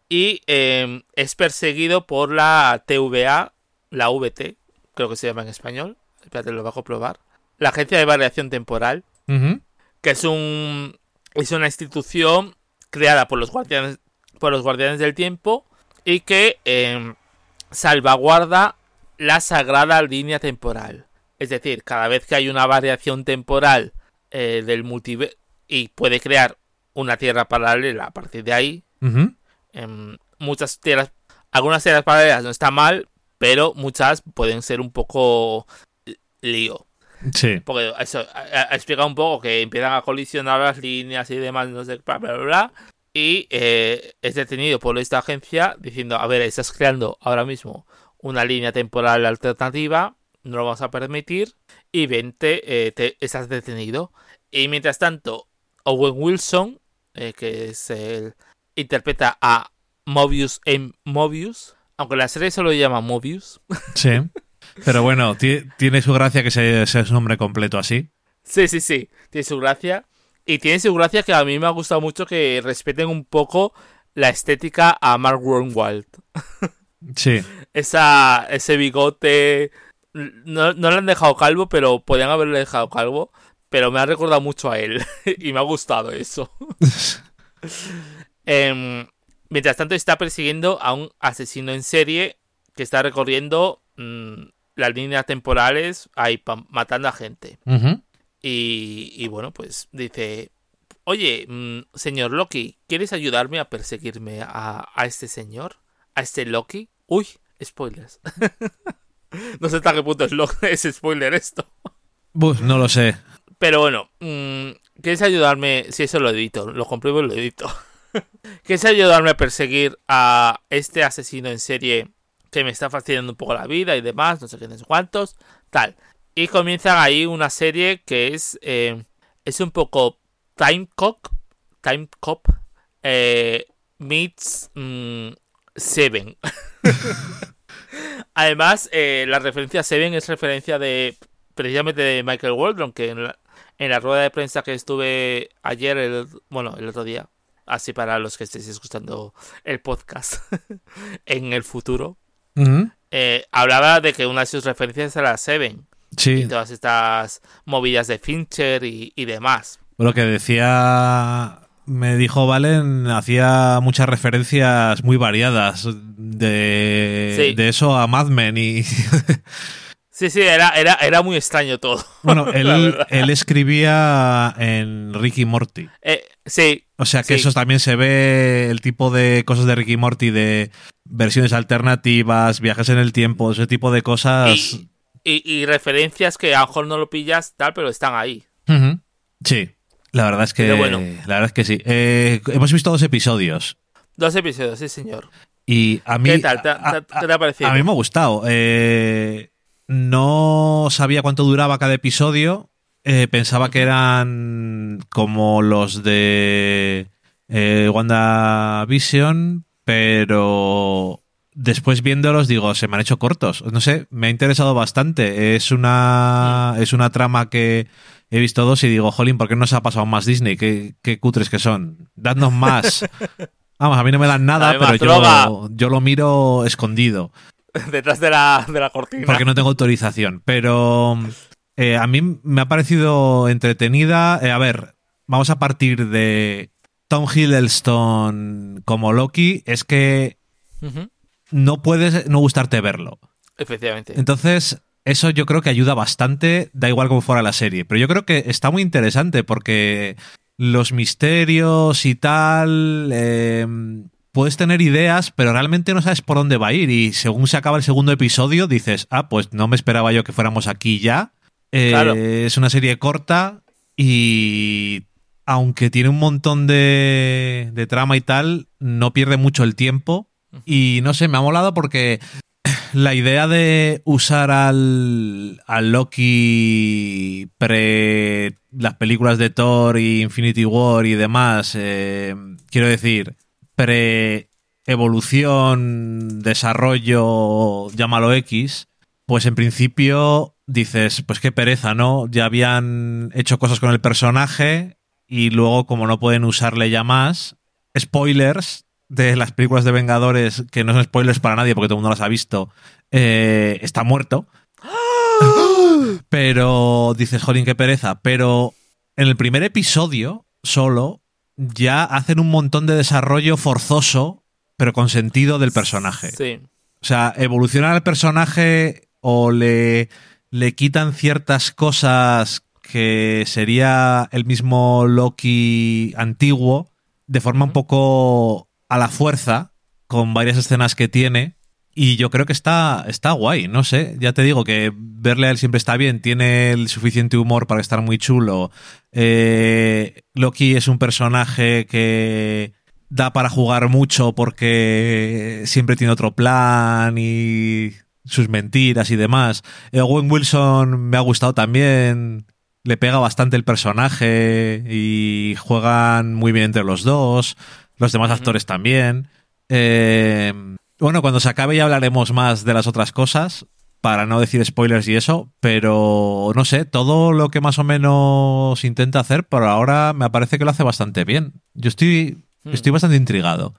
Y eh, es perseguido por la TVA, la VT, creo que se llama en español. Espérate, lo bajo a probar. La Agencia de Variación Temporal, que es un es una institución creada por los guardianes por los guardianes del tiempo y que eh, salvaguarda la sagrada línea temporal. Es decir, cada vez que hay una variación temporal eh, del multiverso y puede crear una tierra paralela a partir de ahí, em, muchas tierras, algunas tierras paralelas no está mal, pero muchas pueden ser un poco lío. Sí. Porque eso ha, explicado un poco que empiezan a colisionar las líneas y demás, no sé, bla, bla, bla, bla. Y eh, es detenido por esta agencia diciendo, a ver, estás creando ahora mismo una línea temporal alternativa, no lo vamos a permitir, y vente, eh, te, estás detenido. Y mientras tanto, Owen Wilson, eh, que es el... interpreta a Mobius en Mobius, aunque la serie solo llama Mobius. <laughs> Sí. Pero bueno, ti- tiene su gracia que sea su nombre completo así. Sí, sí, sí. Tiene su gracia. Y tiene su gracia que a mí me ha gustado mucho que respeten un poco la estética a Mark Warnwald. <laughs> Sí. Esa, ese bigote. No, no le han dejado calvo, pero podían haberle dejado calvo. Pero me ha recordado mucho a él. <laughs> y me ha gustado eso. <laughs> Em, mientras tanto, está persiguiendo a un asesino en serie que está recorriendo mm, las líneas temporales ahí matando a gente. Y, y bueno, pues dice, oye, mm, señor Loki, ¿quieres ayudarme a perseguirme a, a este señor? ¿A este Loki? Uy, spoilers. <laughs> no sé hasta qué punto es, lo- <laughs> es spoiler esto. Buf, no lo sé. Pero bueno, mm, ¿quieres ayudarme? Si eso lo edito, lo compruebo y lo edito. <laughs> ¿Quieres ayudarme a perseguir a este asesino en serie que me está fastidiando un poco la vida y demás? No sé qué, no sé cuántos. Tal. Y comienzan ahí una serie que es. eh, es un poco Time Cop. Time Cop. Eh, meets mm, Seven. <laughs> Además, eh, la referencia a Seven es referencia de precisamente de Michael Waldron, que en la, rueda de prensa que estuve ayer, el, bueno, el otro día, así para los que estéis escuchando el podcast <laughs> en el futuro, eh, hablaba de que una de sus referencias era Seven. Sí. Y todas estas movidas de Fincher y, demás. Lo que decía me dijo Valen, hacía muchas referencias muy variadas de, de eso a Mad Men y... <laughs> Sí, sí, era, era, era muy extraño todo. Bueno, <laughs> él, él escribía en Ricky Morty. Eh, sí. O sea que eso también se ve, el tipo de cosas de Ricky Morty, de versiones alternativas, viajes en el tiempo, ese tipo de cosas. Y, referencias que a lo mejor no lo pillas, tal, pero están ahí. Sí, la verdad es que, bueno. la verdad es que sí. Eh, hemos visto dos episodios. Dos episodios, sí, señor. Y a mí. ¿Qué tal? ¿Te, ha parecido? A, mí me ha gustado. Eh, no sabía cuánto duraba cada episodio. Eh, pensaba que eran como los de eh, WandaVision, pero después viéndolos digo, se me han hecho cortos. No sé, me ha interesado bastante. Es una, es una trama que he visto dos y digo, jolín, ¿por qué no se ha pasado más Disney? ¿Qué, qué cutres que son? Dadnos más. <laughs> Vamos, a mí no me dan nada, pero yo, yo, lo miro escondido. <laughs> Detrás de la, de la cortina. Porque no tengo autorización. Pero eh, a mí me ha parecido entretenida. Eh, a ver, vamos a partir de Tom Hiddleston como Loki. Es que no puedes no gustarte verlo. Efectivamente. Entonces, eso yo creo que ayuda bastante, da igual cómo fuera la serie. Pero yo creo que está muy interesante porque los misterios y tal. Eh, puedes tener ideas, pero realmente no sabes por dónde va a ir. Y según se acaba el segundo episodio, dices, ah, pues no me esperaba yo que fuéramos aquí ya. Eh, es una serie corta y aunque tiene un montón de, de trama y tal, no pierde mucho el tiempo. Y no sé, me ha molado porque la idea de usar al, al Loki pre las películas de Thor y Infinity War y demás, eh, quiero decir, pre-evolución, desarrollo, llámalo X, pues en principio dices, pues qué pereza, ¿no? Ya habían hecho cosas con el personaje y luego como no pueden usarle ya más, spoilers, de las películas de Vengadores, que no son spoilers para nadie porque todo el mundo las ha visto, eh, está muerto. <gasps> Pero dices, jolín, qué pereza. Pero en el primer episodio, solo, ya hacen un montón de desarrollo forzoso, pero con sentido del personaje. Sí. O sea, evolucionar al personaje o le, le quitan ciertas cosas que sería el mismo Loki antiguo, de forma un poco a la fuerza, con varias escenas que tiene. Y yo creo que está, está guay, no sé. Ya te digo que verle a él siempre está bien, tiene el suficiente humor para estar muy chulo. Eh, Loki es un personaje que da para jugar mucho porque siempre tiene otro plan y sus mentiras y demás. Eh, Owen Wilson me ha gustado también. Le pega bastante el personaje y juegan muy bien entre los dos los demás actores también. Eh, bueno, cuando se acabe ya hablaremos más de las otras cosas, para no decir spoilers y eso, pero no sé, todo lo que más o menos intenta hacer, por ahora me parece que lo hace bastante bien. Yo estoy, hmm. estoy bastante intrigado.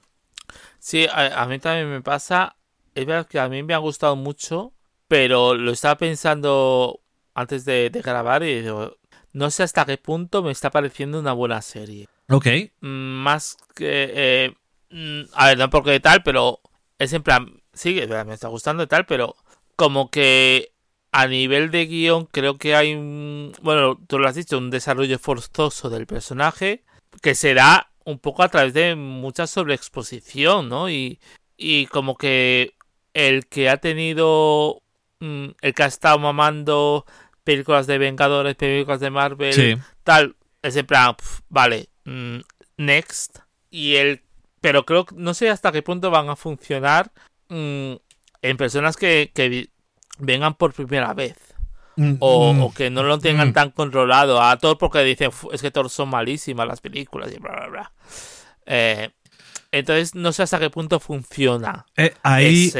Sí, a, mí también me pasa. Es verdad que a mí me ha gustado mucho, pero lo estaba pensando antes de, de grabar y digo, no sé hasta qué punto me está pareciendo una buena serie. Ok. Mm, más que... Eh, mm, a ver, no porque tal, pero es en plan... Sí, me está gustando y tal, pero como que a nivel de guion creo que hay un... Bueno, tú lo has dicho, un desarrollo forzoso del personaje que será un poco a través de mucha sobreexposición, ¿no? Y, y como que el que ha tenido... Mm, el que ha estado mamando películas de Vengadores, películas de Marvel, tal, es en plan, vale, Mm, Next. Y el. Pero creo que no sé hasta qué punto van a funcionar mm, en personas que, vengan por primera vez. Mm, o, que no lo tengan tan controlado a todos porque dicen es que todos son malísimas las películas y bla bla bla. Eh, Entonces no sé hasta qué punto funciona. Eh, ahí,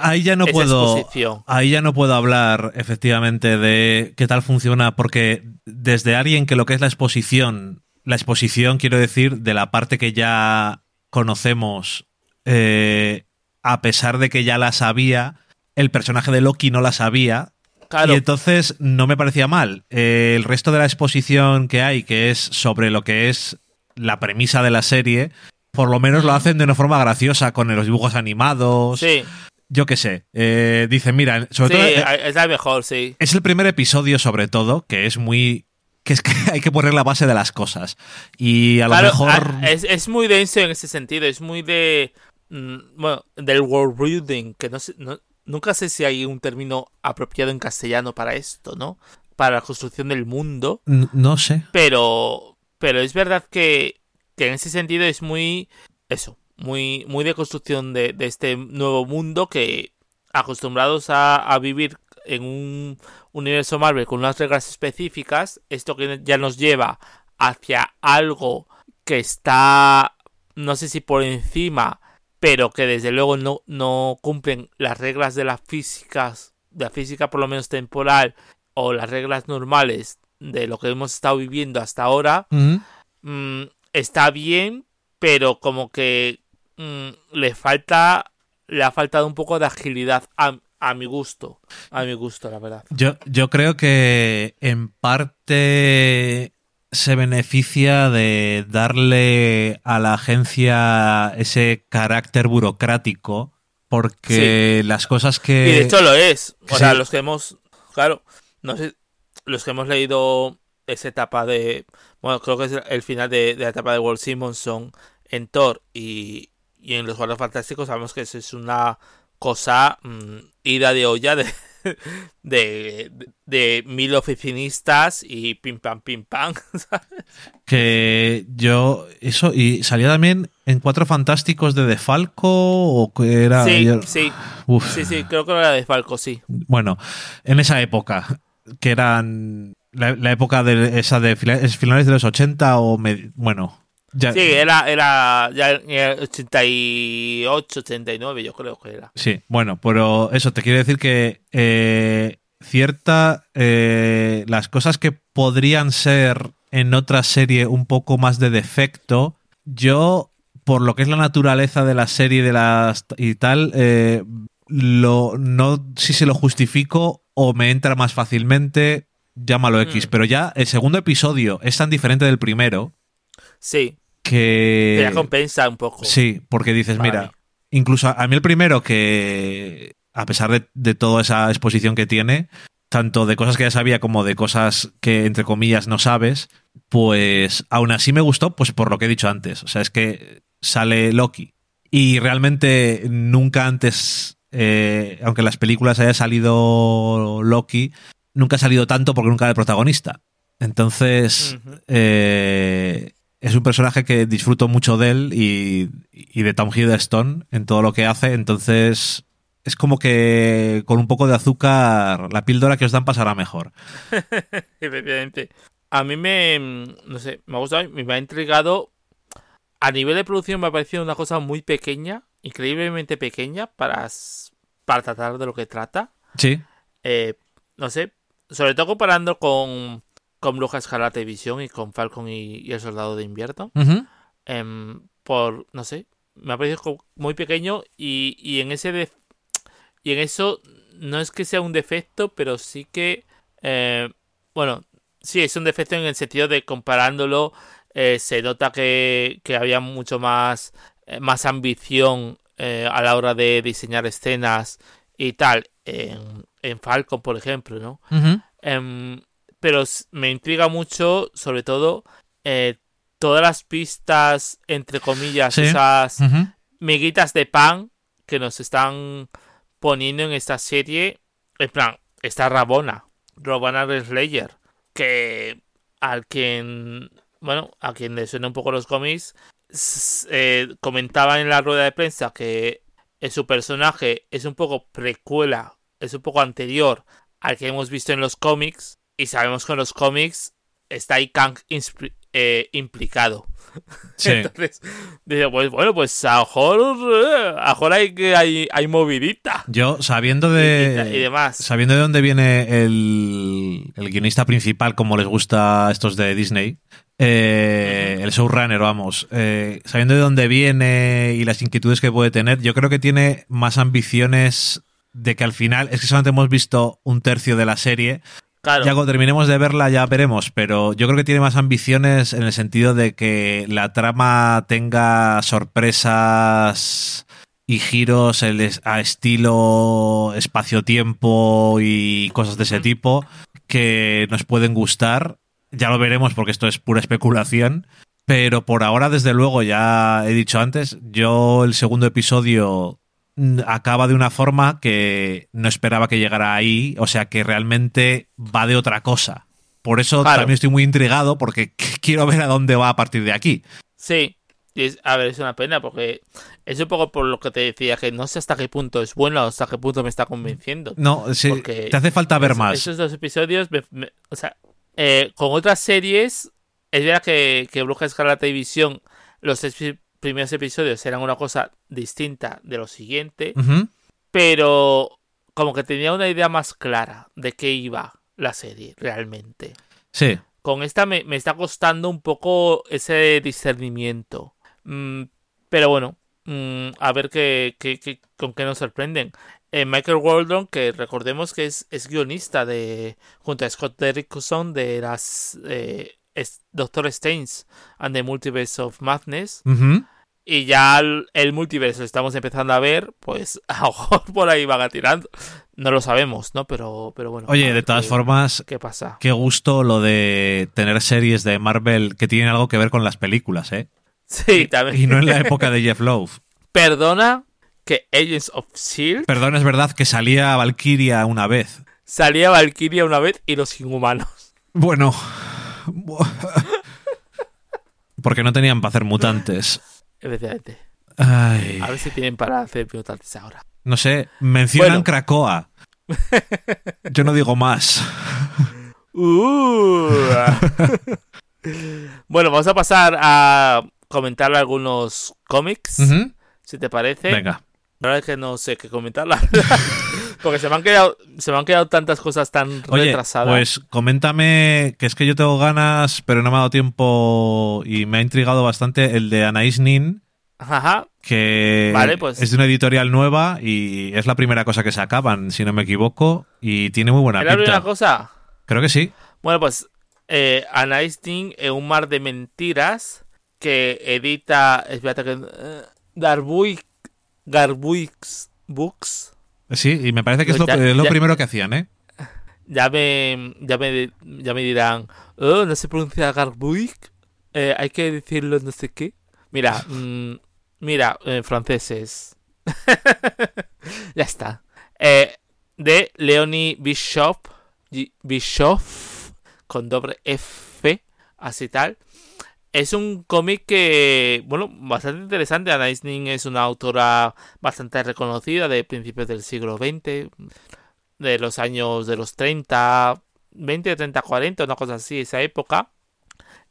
ahí ya no puedo. Ahí ya no puedo hablar efectivamente de qué tal funciona, porque desde alguien que lo que es la exposición, la exposición quiero decir de la parte que ya conocemos, eh, a pesar de que ya la sabía, el personaje de Loki no la sabía. Y entonces no me parecía mal. Eh, el resto de la exposición que hay, que es sobre lo que es la premisa de la serie, por lo menos lo hacen de una forma graciosa, con los dibujos animados. Sí. Yo qué sé. Eh, dicen, mira, sobre todo. Eh, es la mejor, sí. Es el primer episodio, sobre todo, que es muy. Que es que <laughs> hay que poner la base de las cosas. Y a lo mejor. Es, muy denso en ese sentido. Es muy de. Mm, bueno, del world building, que no sé. nunca sé si hay un término apropiado en castellano para esto, ¿no? Para la construcción del mundo. no sé. Pero. Pero es verdad que que en ese sentido es muy eso, muy, muy de construcción de, este nuevo mundo que acostumbrados a, vivir en un universo Marvel con unas reglas específicas, esto que ya nos lleva hacia algo que está, no sé si por encima, pero que desde luego no, no cumplen las reglas de las físicas, de la física por lo menos temporal, o las reglas normales de lo que hemos estado viviendo hasta ahora, está bien, pero como que mm, le falta, le ha faltado un poco de agilidad a, a, mi gusto, a mi gusto, la verdad. Yo, yo creo que en parte se beneficia de darle a la agencia ese carácter burocrático, porque las cosas que... Y de hecho lo es. O sea, los que hemos, claro, no sé, los que hemos leído esa etapa de bueno, creo que es el final de, la etapa de Walt Simonson en Thor y, en los Juegos Fantásticos sabemos que eso es una cosa mm, ida de olla de, <laughs> de, de, mil oficinistas y pim pam pim pam. <laughs> Que yo, eso, y salía también en Cuatro Fantásticos de Defalco o que era. Sí, sí. Sí, sí, creo que era de Falco, sí. Bueno, en esa época, que eran la, época de esa de finales de los 80 o bueno ya, sí era era ya 88 89 yo creo que era sí bueno pero eso te quiere decir que eh, cierta eh, las cosas que podrían ser en otra serie un poco más de defecto yo por lo que es la naturaleza de la serie de las y tal eh, lo no si se lo justifico o me entra más fácilmente llámalo X, mm. pero ya el segundo episodio es tan diferente del primero. Sí. Que. ya compensa un poco. Sí, porque dices, mira, incluso a, mí el primero que, a pesar de, toda esa exposición que tiene, tanto de cosas que ya sabía como de cosas que, entre comillas, no sabes, pues aún así me gustó, pues por lo que he dicho antes. O sea, es que sale Loki. Y realmente nunca antes, eh, aunque en las películas haya salido Loki, nunca ha salido tanto porque nunca era el protagonista. Entonces, eh, es un personaje que disfruto mucho de él y, de Tom Hiddleston en todo lo que hace. Entonces, es como que con un poco de azúcar, la píldora que os dan pasará mejor. <laughs> Efectivamente. A mí me, no sé, me ha gustado, me ha intrigado. A nivel de producción me ha parecido una cosa muy pequeña, increíblemente pequeña para, para tratar de lo que trata. Sí. Eh, no sé, sobre todo comparando con, con Bruja Escarlata y Visión y con Falcon y, el Soldado de Invierno. Em, por, no sé, me ha parecido muy pequeño y, y en ese y en eso no es que sea un defecto, pero sí que, eh, bueno, sí es un defecto en el sentido de comparándolo, eh, se nota que, que había mucho más, eh, más ambición a la hora de diseñar escenas y tal en, en Falcon, por ejemplo, ¿no? Pero me intriga mucho, sobre todo, eh, todas las pistas, entre comillas, esas miguitas de pan que nos están poniendo en esta serie. En plan, está Rabona, Rabona Slayer, que al quien, bueno, a quien le suena un poco los cómics, eh, comentaba en la rueda de prensa que su personaje es un poco precuela es un poco anterior al que hemos visto en los cómics. Y sabemos que en los cómics está ahí Kang eh, implicado. <laughs> Entonces, dice, pues bueno, pues a lo mejor, hay, que hay, hay movidita. Yo, sabiendo de. Y, demás. Sabiendo de dónde viene el, el guionista principal, como les gusta a estos de Disney, eh, el showrunner, vamos, eh, sabiendo de dónde viene y las inquietudes que puede tener, yo creo que tiene más ambiciones de que al final, es que solamente hemos visto un tercio de la serie, ya cuando terminemos de verla ya veremos, pero yo creo que tiene más ambiciones en el sentido de que la trama tenga sorpresas y giros a estilo espacio-tiempo y cosas de ese tipo que nos pueden gustar. Ya lo veremos porque esto es pura especulación. Pero por ahora, desde luego, ya he dicho antes, yo el segundo episodio acaba de una forma que no esperaba que llegara ahí, o sea que realmente va de otra cosa. Por eso también estoy muy intrigado porque <laughs> quiero ver a dónde va a partir de aquí. Sí, a ver, es una pena porque es un poco por lo que te decía, que no sé hasta qué punto es bueno o hasta qué punto me está convenciendo. No, sí, te hace falta ver más. Esos dos episodios, o sea, eh, con otras series, es verdad que, que Bruja Escarlata y Visión, los primeros episodios eran una cosa distinta de lo siguiente, pero como que tenía una idea más clara de qué iba la serie realmente. Sí. Con esta me, está costando un poco ese discernimiento. Mm, pero bueno, mm, a ver qué, con qué nos sorprenden. Eh, Michael Waldron, que recordemos que es, es, guionista de junto a Scott Derrickson de las eh, Doctor Strange and the Multiverse of Madness. Y ya el, multiverso estamos empezando a ver, pues <laughs> a lo mejor por ahí van tirando. No lo sabemos, ¿no? Pero, pero bueno. Oye, de todas formas, ¿qué pasa? Qué gusto lo de tener series de Marvel que tienen algo que ver con las películas, ¿eh? Sí, también. Y no en la época de <laughs> Jeff Love. Perdona que Agents of Shield. Perdona, es verdad que salía Valkyria una vez. Salía Valkyria una vez y los inhumanos. Bueno. <laughs> Porque no tenían para hacer mutantes. Efectivamente. A ver si tienen para hacer mutantes ahora. No sé, mencionan Krakoa. <laughs> Yo no digo más. Uh. bueno, vamos a pasar a comentar algunos cómics, si te parece. Venga. La verdad es que no sé qué comentar, <laughs> Porque se me han quedado, se me han quedado tantas cosas tan retrasadas. Pues coméntame, que es que yo tengo ganas, pero no me ha dado tiempo y me ha intrigado bastante el de Anais Nin. Ajá. Que pues. es de una editorial nueva y es la primera cosa que se acaban, si no me equivoco, y tiene muy buena ¿Es la primera cosa? Creo que sí. Bueno, pues eh, Anais Nin en un mar de mentiras que edita. Espérate que. Uh, Garbuix Books. Sí, y me parece que es lo, primero que hacían, ¿eh? Ya me, ya me, ya me dirán, oh, no se pronuncia Garbuic, eh, hay que decirlo no sé qué. Mira, <laughs> mm, mira, eh, franceses. <laughs> ya está. Eh, de Leonie Bishop, Bishop, con doble F, así tal. Es un cómic que, bueno, bastante interesante. Anais Nin es una autora bastante reconocida de principios del siglo XX, de los años de los 30, 20, 30, 40, una cosa así, esa época.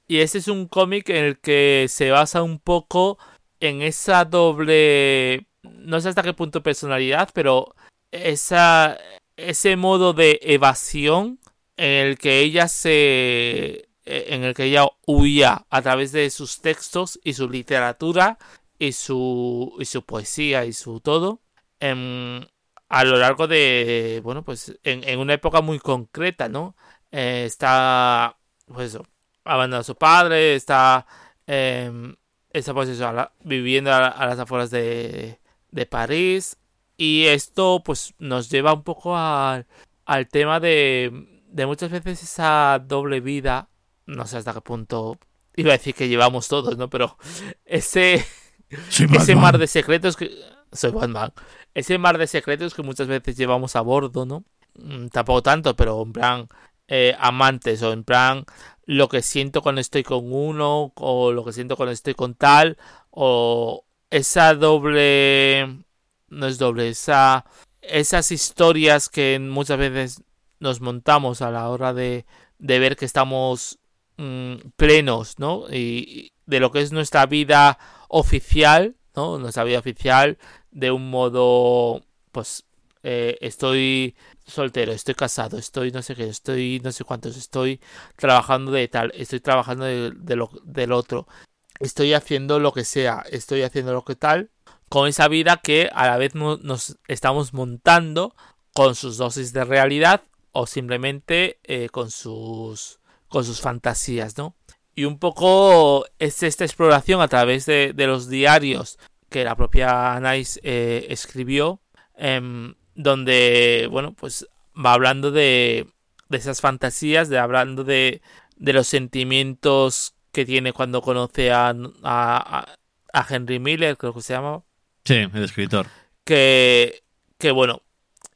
Y este es un cómic en el que se basa un poco en esa doble, no sé hasta qué punto personalidad, pero esa, ese modo de evasión en el que ella se en el que ella huía a través de sus textos y su literatura y su, y su poesía y su todo em, a lo largo de, bueno, pues en, una época muy concreta, ¿no? Eh, está, pues eso, abandonando a su padre, está, em, está pues eso, viviendo a, las afueras de, de París y esto pues nos lleva un poco al, al tema de, de muchas veces esa doble vida no sé hasta qué punto iba a decir que llevamos todos, ¿no? Pero ese <laughs> ese mar de secretos que soy Batman. Ese mar de secretos que muchas veces llevamos a bordo, ¿no? Mm, tampoco tanto, pero en plan eh, amantes o en plan lo que siento cuando estoy con uno o lo que siento cuando estoy con tal o esa doble no es doble, esa esas historias que muchas veces nos montamos a la hora de, de ver que estamos mm, plenos, ¿no? Y de lo que es nuestra vida oficial, ¿no? Nuestra vida oficial de un modo, pues, eh, estoy soltero, estoy casado, estoy no sé qué, estoy no sé cuántos, estoy trabajando de tal, estoy trabajando de, lo, del otro, estoy haciendo lo que sea, estoy haciendo lo que tal, con esa vida que a la vez nos estamos montando con sus dosis de realidad o simplemente eh, con sus con sus fantasías, ¿no? Y un poco es esta exploración a través de, los diarios que la propia Anais eh, escribió, em, donde, bueno, pues va hablando de, de esas fantasías, de hablando de, de los sentimientos que tiene cuando conoce a, a, a Henry Miller, creo que se llama. Sí, el escritor. Que, que bueno,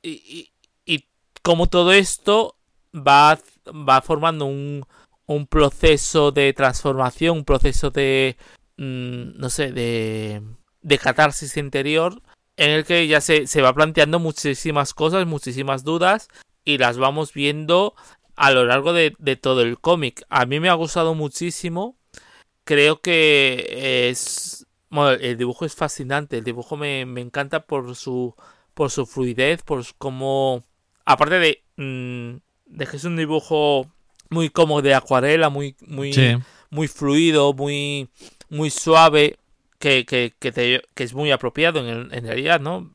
y, y, como todo esto va, va formando un, un proceso de transformación, un proceso de, mm, no sé, de, de catarsis interior en el que ya se, se va planteando muchísimas cosas, muchísimas dudas y las vamos viendo a lo largo de, de todo el cómic. A mí me ha gustado muchísimo. Creo que es... Bueno, el dibujo es fascinante. El dibujo me, me encanta por su, por su fluidez, por cómo... Aparte de, mm, de que es un dibujo muy cómodo de acuarela, muy, muy, muy fluido, muy, muy suave que, que, que, es muy apropiado en, en, realidad, ¿no?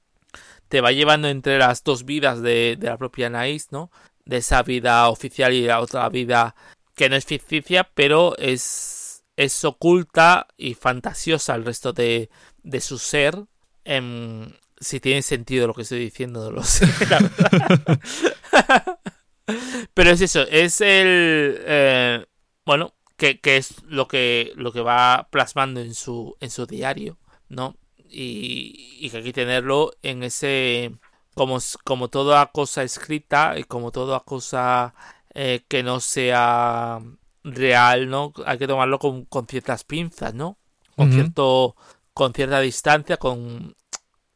Te va llevando entre las dos vidas de, de la propia Anaís, ¿no? De esa vida oficial y la otra vida que no es ficticia, pero es, es oculta y fantasiosa el resto de, de su ser. Em, si tiene sentido lo que estoy diciendo, no lo sé, <laughs> <laughs> Pero es eso, es el... Eh, bueno, que, es lo que, lo que va plasmando en su, en su diario, ¿no? Y, y que hay que tenerlo en ese, como, como toda cosa escrita y como toda cosa eh, que no sea real, ¿no? Hay que tomarlo con, con ciertas pinzas, ¿no? Con cierto, con cierta distancia, con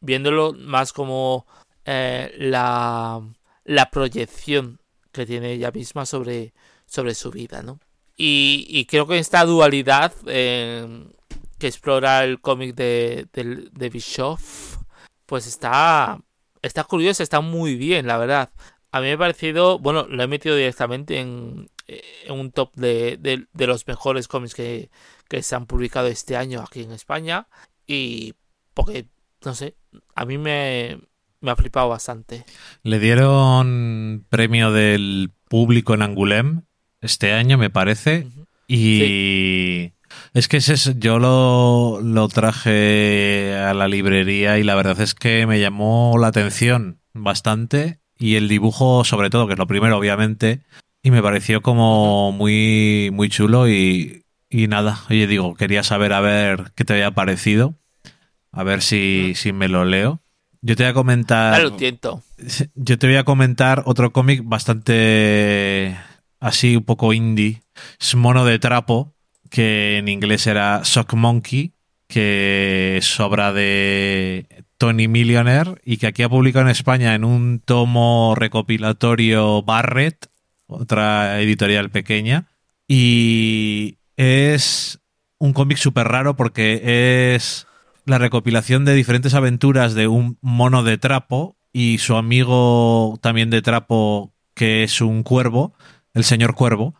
viéndolo más como eh, la, la proyección que tiene ella misma sobre, sobre su vida, ¿no? Y, creo que esta dualidad eh, que explora el cómic de, de, Bischoff, pues está, está curiosa, está muy bien, la verdad. A mí me ha parecido, bueno, lo he metido directamente en, en un top de, de, los mejores cómics que, que se han publicado este año aquí en España. Y porque, no sé, a mí me, me ha flipado bastante. Le dieron premio del público en Angulem este año, me parece. Y es que ese, yo lo, lo traje a la librería y la verdad es que me llamó la atención bastante. Y el dibujo, sobre todo, que es lo primero, obviamente. Y me pareció como muy, muy chulo. Y, y nada, oye, digo, quería saber a ver qué te había parecido. A ver si, si me lo leo. Yo te voy a comentar. Yo te voy a comentar otro cómic bastante así un poco indie, es Mono de Trapo, que en inglés era Sock Monkey, que es obra de Tony Millionaire y que aquí ha publicado en España en un tomo recopilatorio Barrett, otra editorial pequeña, y es un cómic súper raro porque es la recopilación de diferentes aventuras de un mono de trapo y su amigo también de trapo que es un cuervo el señor Cuervo,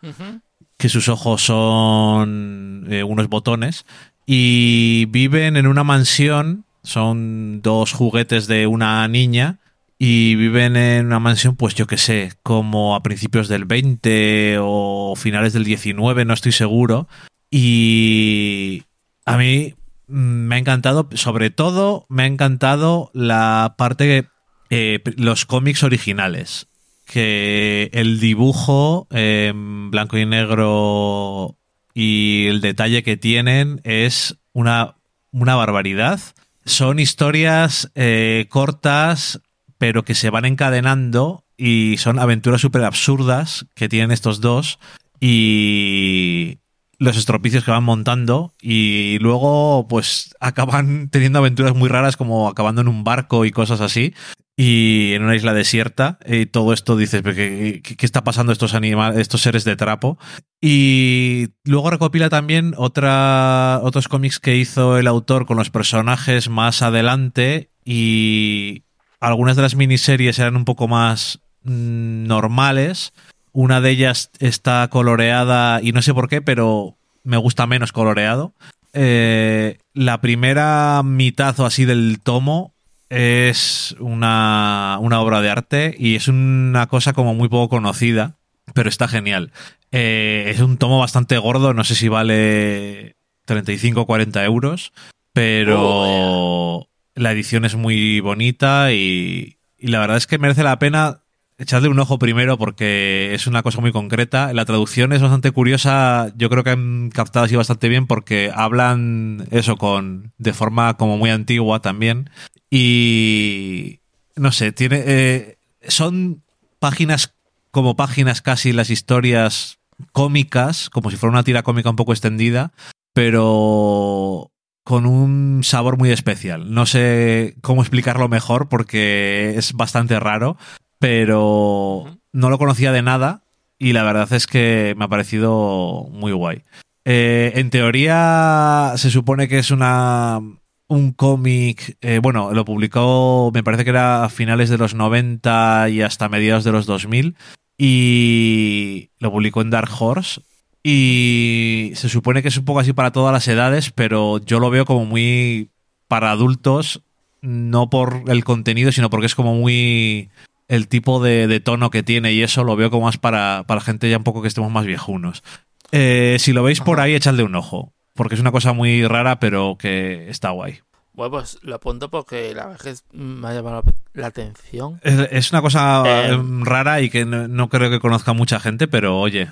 que sus ojos son eh, unos botones, y viven en una mansión, son dos juguetes de una niña, y viven en una mansión, pues yo que sé, como a principios del 20 o finales del 19, no estoy seguro. Y a mí me ha encantado, sobre todo me ha encantado la parte, eh, los cómics originales que el dibujo en blanco y negro y el detalle que tienen es una, una barbaridad. Son historias eh, cortas, pero que se van encadenando y son aventuras súper absurdas que tienen estos dos y los estropicios que van montando y luego pues acaban <laughs> teniendo aventuras muy raras como acabando en un barco y cosas así y en una isla desierta y todo esto dices ¿qué, qué, está pasando estos animales estos seres de trapo y luego recopila también otra otros cómics que hizo el autor con los personajes más adelante y algunas de las miniseries eran un poco más mm, normales una de ellas está coloreada y no sé por qué pero me gusta menos coloreado eh, la primera mitad o así del tomo es una, obra de arte y es una cosa como muy poco conocida, pero está genial. Eh, es un tomo bastante gordo, no sé si vale 35 o 40 euros, pero oh, la edición es muy bonita y, y la verdad es que merece la pena echarle un ojo primero porque es una cosa muy concreta. La traducción es bastante curiosa. Yo creo que han captado así bastante bien porque hablan eso con de forma como muy antigua también y no sé, tiene eh, son páginas como páginas casi las historias cómicas, como si fuera una tira cómica un poco extendida, pero con un sabor muy especial. No sé cómo explicarlo mejor porque es bastante raro, pero no lo conocía de nada y la verdad es que me ha parecido muy guay. Eh, en teoría se supone que es una un cómic, eh, bueno, lo publicó, me parece que era a finales de los 90 y hasta mediados de los 2000, y lo publicó en Dark Horse. Y se supone que es un poco así para todas las edades, pero yo lo veo como muy para adultos, no por el contenido, sino porque es como muy el tipo de, tono que tiene y eso lo veo como más para, para gente ya un poco que estemos más viejunos. Eh, si lo veis por ahí, echadle un ojo porque es una cosa muy rara, pero que está guay. Bueno, pues lo apunto porque la verdad es que me ha llamado la atención. Es, una cosa eh, rara y que no, creo que conozca mucha gente, pero oye,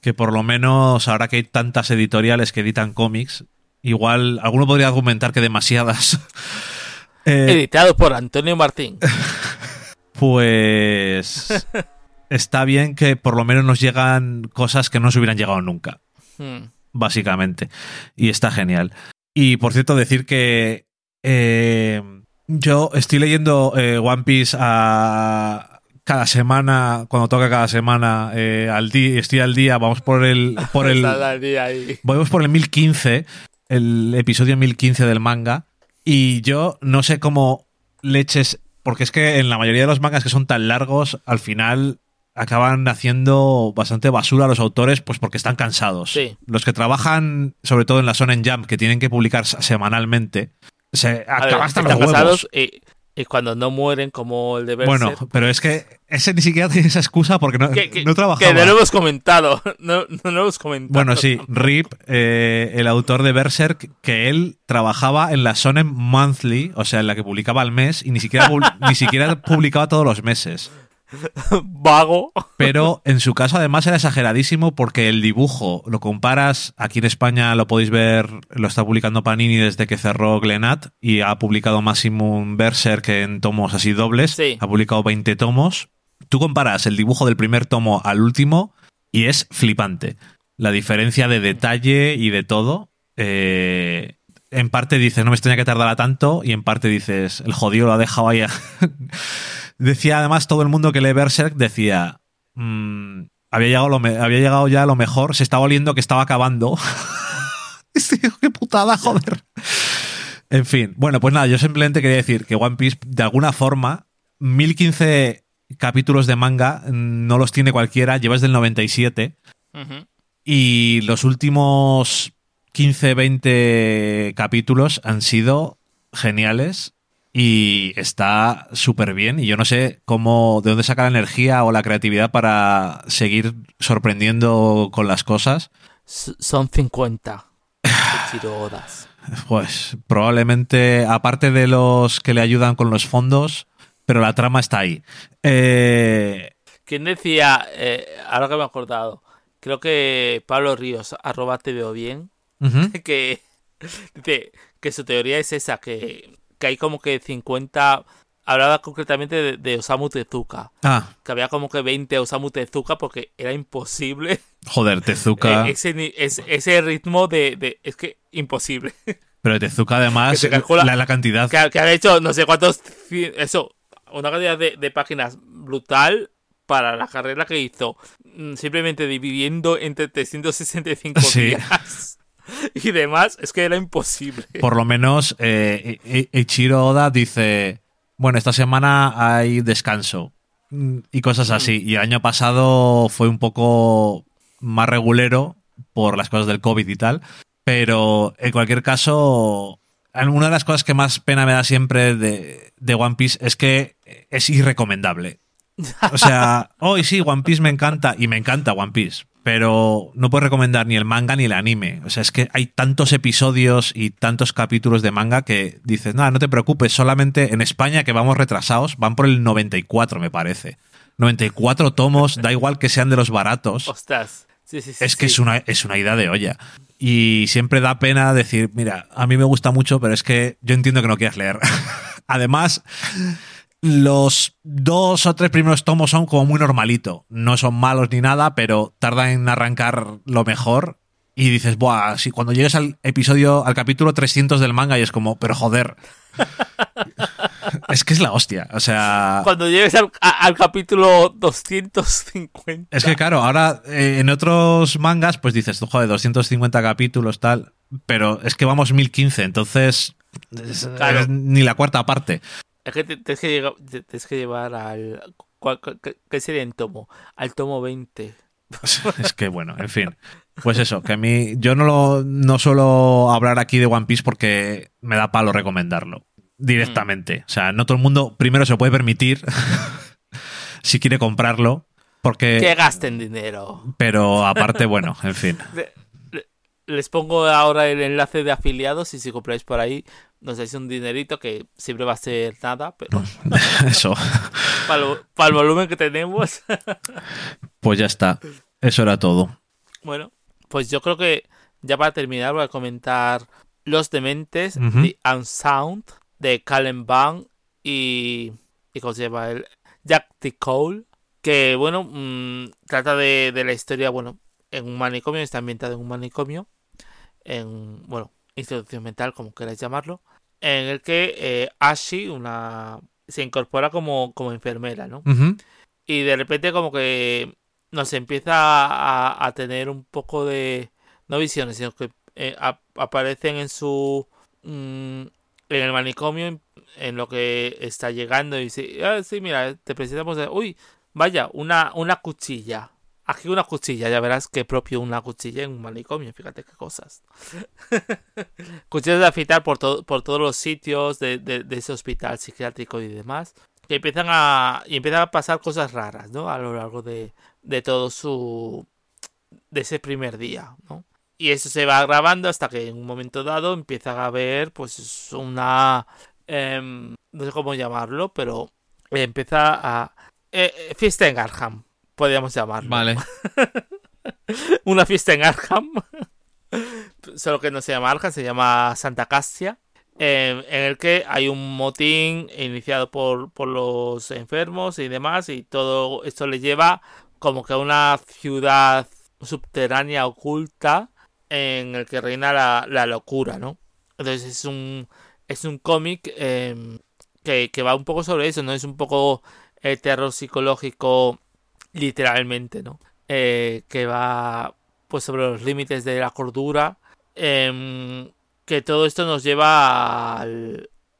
que por lo menos ahora que hay tantas editoriales que editan cómics, igual alguno podría argumentar que demasiadas. <laughs> eh, Editado por Antonio Martín. <laughs> pues <laughs> está bien que por lo menos nos llegan cosas que no nos hubieran llegado nunca. Hmm básicamente. Y está genial. Y por cierto, decir que eh, yo estoy leyendo eh, One Piece a cada semana, cuando toca cada semana, eh, al día, estoy al día, vamos por el, por el, <laughs> vamos por el 1015, el episodio 1015 del manga, y yo no sé cómo leches, porque es que en la mayoría de los mangas que son tan largos, al final acaban haciendo bastante basura a los autores, pues porque están cansados. Los que trabajan, sobre todo en la Sonen Jump, que tienen que publicar semanalmente, se acaban hasta los huevos. Y, cuando no mueren como el de Bueno, pero es que ese ni siquiera tiene esa excusa porque no, no trabajaba. Que no lo hemos comentado. <laughs> No, no lo hemos comentado. Bueno, sí, Rip, eh, el autor de Berserk, que él trabajaba en la Sonen Monthly, o sea, en la que publicaba al mes, y ni siquiera, <laughs> ni siquiera publicaba todos los meses. <laughs> Vago. Pero en su caso además era exageradísimo porque el dibujo, lo comparas, aquí en España lo podéis ver, lo está publicando Panini desde que cerró Glenat y ha publicado Maximum Berserk en tomos así dobles. Ha publicado 20 tomos. Tú comparas el dibujo del primer tomo al último y es flipante. La diferencia de detalle y de todo. Eh, en parte dices, no me extraña que tardara tanto, y en parte dices, el jodido lo ha dejado ahí. <laughs> Decía además todo el mundo que lee Berserk decía, mm, había, llegado lo había llegado ya a lo mejor, se estaba oliendo que estaba acabando. <laughs> ¡Qué putada, joder! En fin, bueno, pues nada, yo simplemente quería decir que One Piece, de alguna forma, 1015 capítulos de manga no los tiene cualquiera, llevas del 97. Y los últimos 15, 20 capítulos han sido geniales y está súper bien y yo no sé cómo de dónde saca la energía o la creatividad para seguir sorprendiendo con las cosas. son 50 <sighs> Pues probablemente, aparte de los que le ayudan con los fondos, pero la trama está ahí. Eh... ¿Quién decía, eh, ahora que me he acordado, creo que Pablo Ríos, arroba te veo bien, <laughs> que dice que su teoría es esa, que que hay como que 50 hablaba concretamente de, Osamu Tezuka. Ah. Que había como que 20 Osamu Tezuka porque era imposible. Joder, Tezuka. <laughs> Eh, ese, ese, ritmo de, Es que imposible. <laughs> Pero Tezuka además, la, la, cantidad. Que, que, ha hecho no sé cuántos... Eso, una cantidad de, páginas brutal para la carrera que hizo, mm, simplemente dividiendo entre 365 días <laughs> y demás, es que era imposible. Por lo menos eh, Ichiro Oda dice, bueno, esta semana hay descanso mm, y cosas mm. así. Y el año pasado fue un poco más regulero por las cosas del COVID y tal. Pero en cualquier caso, una de las cosas que más pena me da siempre de, de One Piece es que es irrecomendable. O sea, <laughs> hoy sí, One Piece me encanta y me encanta One Piece, pero no puedo recomendar ni el manga ni el anime. O sea, es que hay tantos episodios y tantos capítulos de manga que dices, nada, no te preocupes, solamente en España que vamos retrasados, van por el 94 me parece. 94 tomos, da igual que sean de los baratos. Ostras. Sí, sí, sí, es que es una, es una idea de olla. Y siempre da pena decir, mira, a mí me gusta mucho, pero es que yo entiendo que no quieras leer. <laughs> Además, los dos o tres primeros tomos son como muy normalito. No son malos ni nada, pero tardan en arrancar lo mejor. Y dices, buah, si cuando llegues al episodio, al capítulo 300 del manga y es como, pero joder. <laughs> es que es la hostia. O sea. Cuando llegues al, capítulo 250. Es que, claro, ahora eh, en otros mangas, pues dices, joder, 250 capítulos, tal. Pero es que vamos 1015, entonces. ni la cuarta parte. Es que tienes que, llevar al. ¿Qué sería en tomo? Al tomo 20. <laughs> es que bueno, en fin. Pues eso, que a mí. Yo no, lo, no suelo hablar aquí de One Piece porque me da palo recomendarlo directamente. Mm. O sea, no todo el mundo primero se puede permitir <laughs> si quiere comprarlo. Porque. Que gasten dinero. Pero aparte, bueno, en fin. <laughs> Les pongo ahora el enlace de afiliados y si compráis por ahí nos dais un dinerito que siempre va a ser nada, pero... <laughs> Eso. Para el, volumen que tenemos. <laughs> pues ya está. Eso era todo. Bueno, pues yo creo que ya para terminar voy a comentar Los Dementes, The Unsound, de Calen Bang y, y ¿cómo se llama? El Jack T. Cole, que bueno, mm, trata de, de, la historia, bueno, en un manicomio, está ambientado en un manicomio, en, bueno, institución mental, como queráis llamarlo, en el que eh, Ashi, una, se incorpora como, como enfermera, ¿no? Y de repente como que nos empieza a, a, tener un poco de, no visiones, sino que eh, aparecen en su... Mm, en el manicomio, en lo que está llegando y dice, ah, sí, mira, te presentamos, uy, vaya, una, una cuchilla. Aquí una cuchilla, ya verás que propio una cuchilla en un manicomio, fíjate qué cosas. <laughs> Cuchillas de afitar por, por todos los sitios de, ese hospital psiquiátrico y demás. Que empiezan a. y empiezan a pasar cosas raras, ¿no? A lo largo de, de todo su. de ese primer día, ¿no? Y eso se va grabando hasta que en un momento dado empieza a haber, pues, una. Em, no sé cómo llamarlo, pero empieza a. Eh, eh, fiesta en Arham, podríamos llamarlo. Vale. <laughs> una fiesta en Arham. Solo que no se llama Arham, se llama Santa Castia. En el que hay un motín iniciado por, por los enfermos y demás. Y todo esto le lleva como que a una ciudad subterránea oculta en el que reina la, locura, ¿no? Entonces es un, es un cómic em, que, va un poco sobre eso, ¿no? Es un poco el terror psicológico literalmente, ¿no? Eh, que va pues sobre los límites de la cordura. Em, que todo esto nos lleva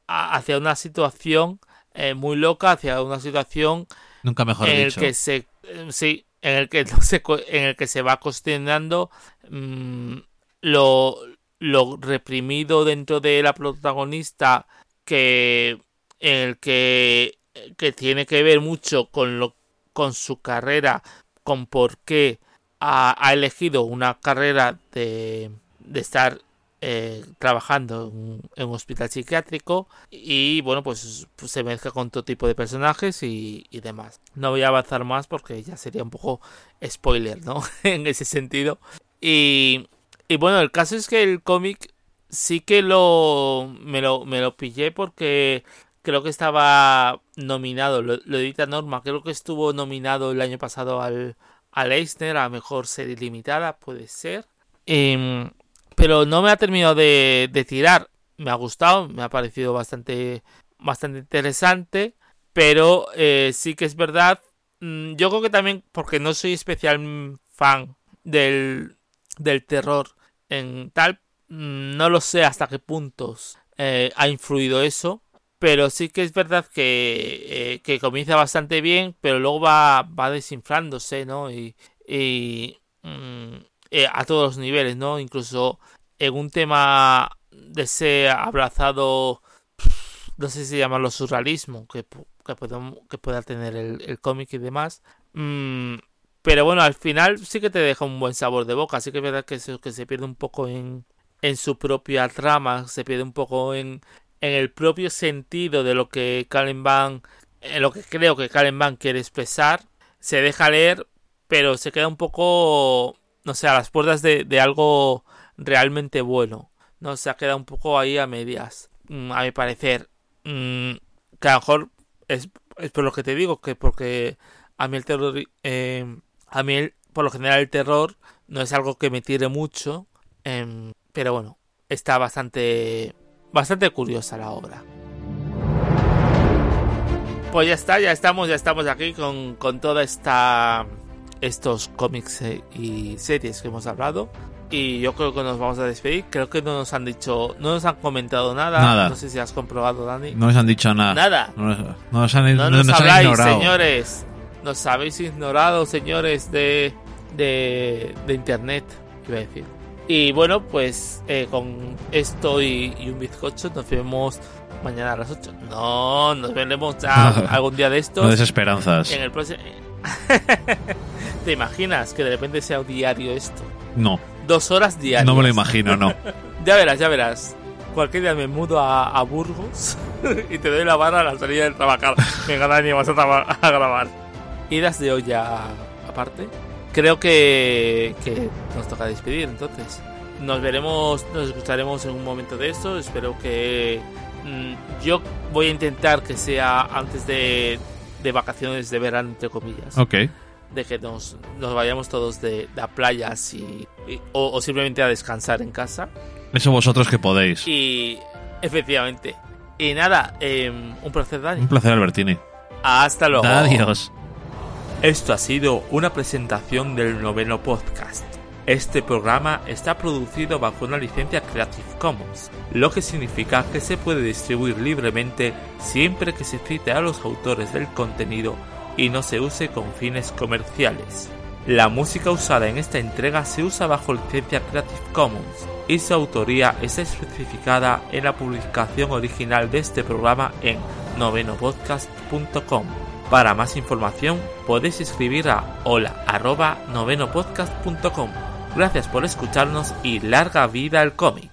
hacia una situación eh, muy loca, hacia una situación Nunca mejor en dicho. el que se sí, en el que <laughs> se, en el que se va cuestionando mm, lo, lo reprimido dentro de la protagonista que en el que, que tiene que ver mucho con lo con su carrera con por qué ha, elegido una carrera de, de estar eh, trabajando en, un hospital psiquiátrico y bueno pues, pues, se mezcla con todo tipo de personajes y, demás. No voy a avanzar más porque ya sería un poco spoiler no <laughs> en ese sentido. Y, y bueno el caso es que el cómic sí que lo me lo me lo pillé porque creo que estaba nominado lo, edita Norma creo que estuvo nominado el año pasado al al Eisner a mejor serie limitada puede ser eh, pero no me ha terminado de, tirar. Me ha gustado, me ha parecido bastante, bastante interesante. Pero eh, sí que es verdad. Mm, yo creo que también porque no soy especial fan del, del terror en tal. Mm, no lo sé hasta qué puntos eh, ha influido eso. Pero sí que es verdad que, eh, que comienza bastante bien, pero luego va, va desinflándose, ¿no? Y, y mm, a todos los niveles, ¿no? Incluso en un tema de ese abrazado, no sé si llamarlo surrealismo, que, que, que pueda tener el, cómic y demás. Mm, pero bueno, al final sí que te deja un buen sabor de boca. Así que es verdad que se, que se pierde un poco en, en su propia trama, se pierde un poco en, en el propio sentido de lo que Kalen Van, en lo que creo que Kalen Van quiere expresar. Se deja leer, pero se queda un poco, no sé, a las puertas de, algo realmente bueno. No se ha quedado un poco ahí a medias, mm, a mi parecer. Mm, que a lo mejor es, por lo que te digo, que porque a mí el terror, eh, a mí por lo general el terror no es algo que me tire mucho, em, pero bueno, está bastante, bastante curiosa la obra. Pues ya está, ya estamos, ya estamos aquí con, con toda esta estos cómics eh, y series que hemos hablado. Y yo creo que nos vamos a despedir. Creo que no nos han dicho, no nos han comentado nada. No sé si has comprobado, Dani. No nos han dicho nada. Nada. No nos, han, no nos, habláis, señores. Nos habéis ignorado, señores de, de, de internet, iba a decir. Y bueno, pues eh, con esto y, un bizcocho nos vemos mañana a las 8. No, nos veremos <laughs> algún día de estos. No desesperanzas. En el próximo. <laughs> ¿Te imaginas que de repente sea un diario esto? No dos horas diarias. No me lo imagino, no. <laughs> ya verás, ya verás. Cualquier día me mudo a, Burgos y te doy la barra a la salida del trabajar. Venga, Dani, vas a, a grabar. Idas de olla aparte. Creo que, que nos toca despedir, entonces. Nos veremos, nos escucharemos en un momento de esto. Espero que. Mm, yo voy a intentar que sea antes de, de vacaciones de verano, entre comillas. Ok de que nos, nos vayamos todos de, a playas y, o, simplemente a descansar en casa. Eso vosotros que podéis. Y efectivamente. Y nada, em, un placer, Dani. Un placer, Albertini. Hasta luego. Adiós. Esto ha sido una presentación del noveno podcast. Este programa está producido bajo una licencia Creative Commons, lo que significa que se puede distribuir libremente siempre que se cite a los autores del contenido y no se use con fines comerciales. La música usada en esta entrega se usa bajo licencia Creative Commons y su autoría está especificada en la publicación original de este programa en novenopodcast.com. Para más información podéis escribir a hola novenopodcast.com. Gracias por escucharnos y larga vida al cómic.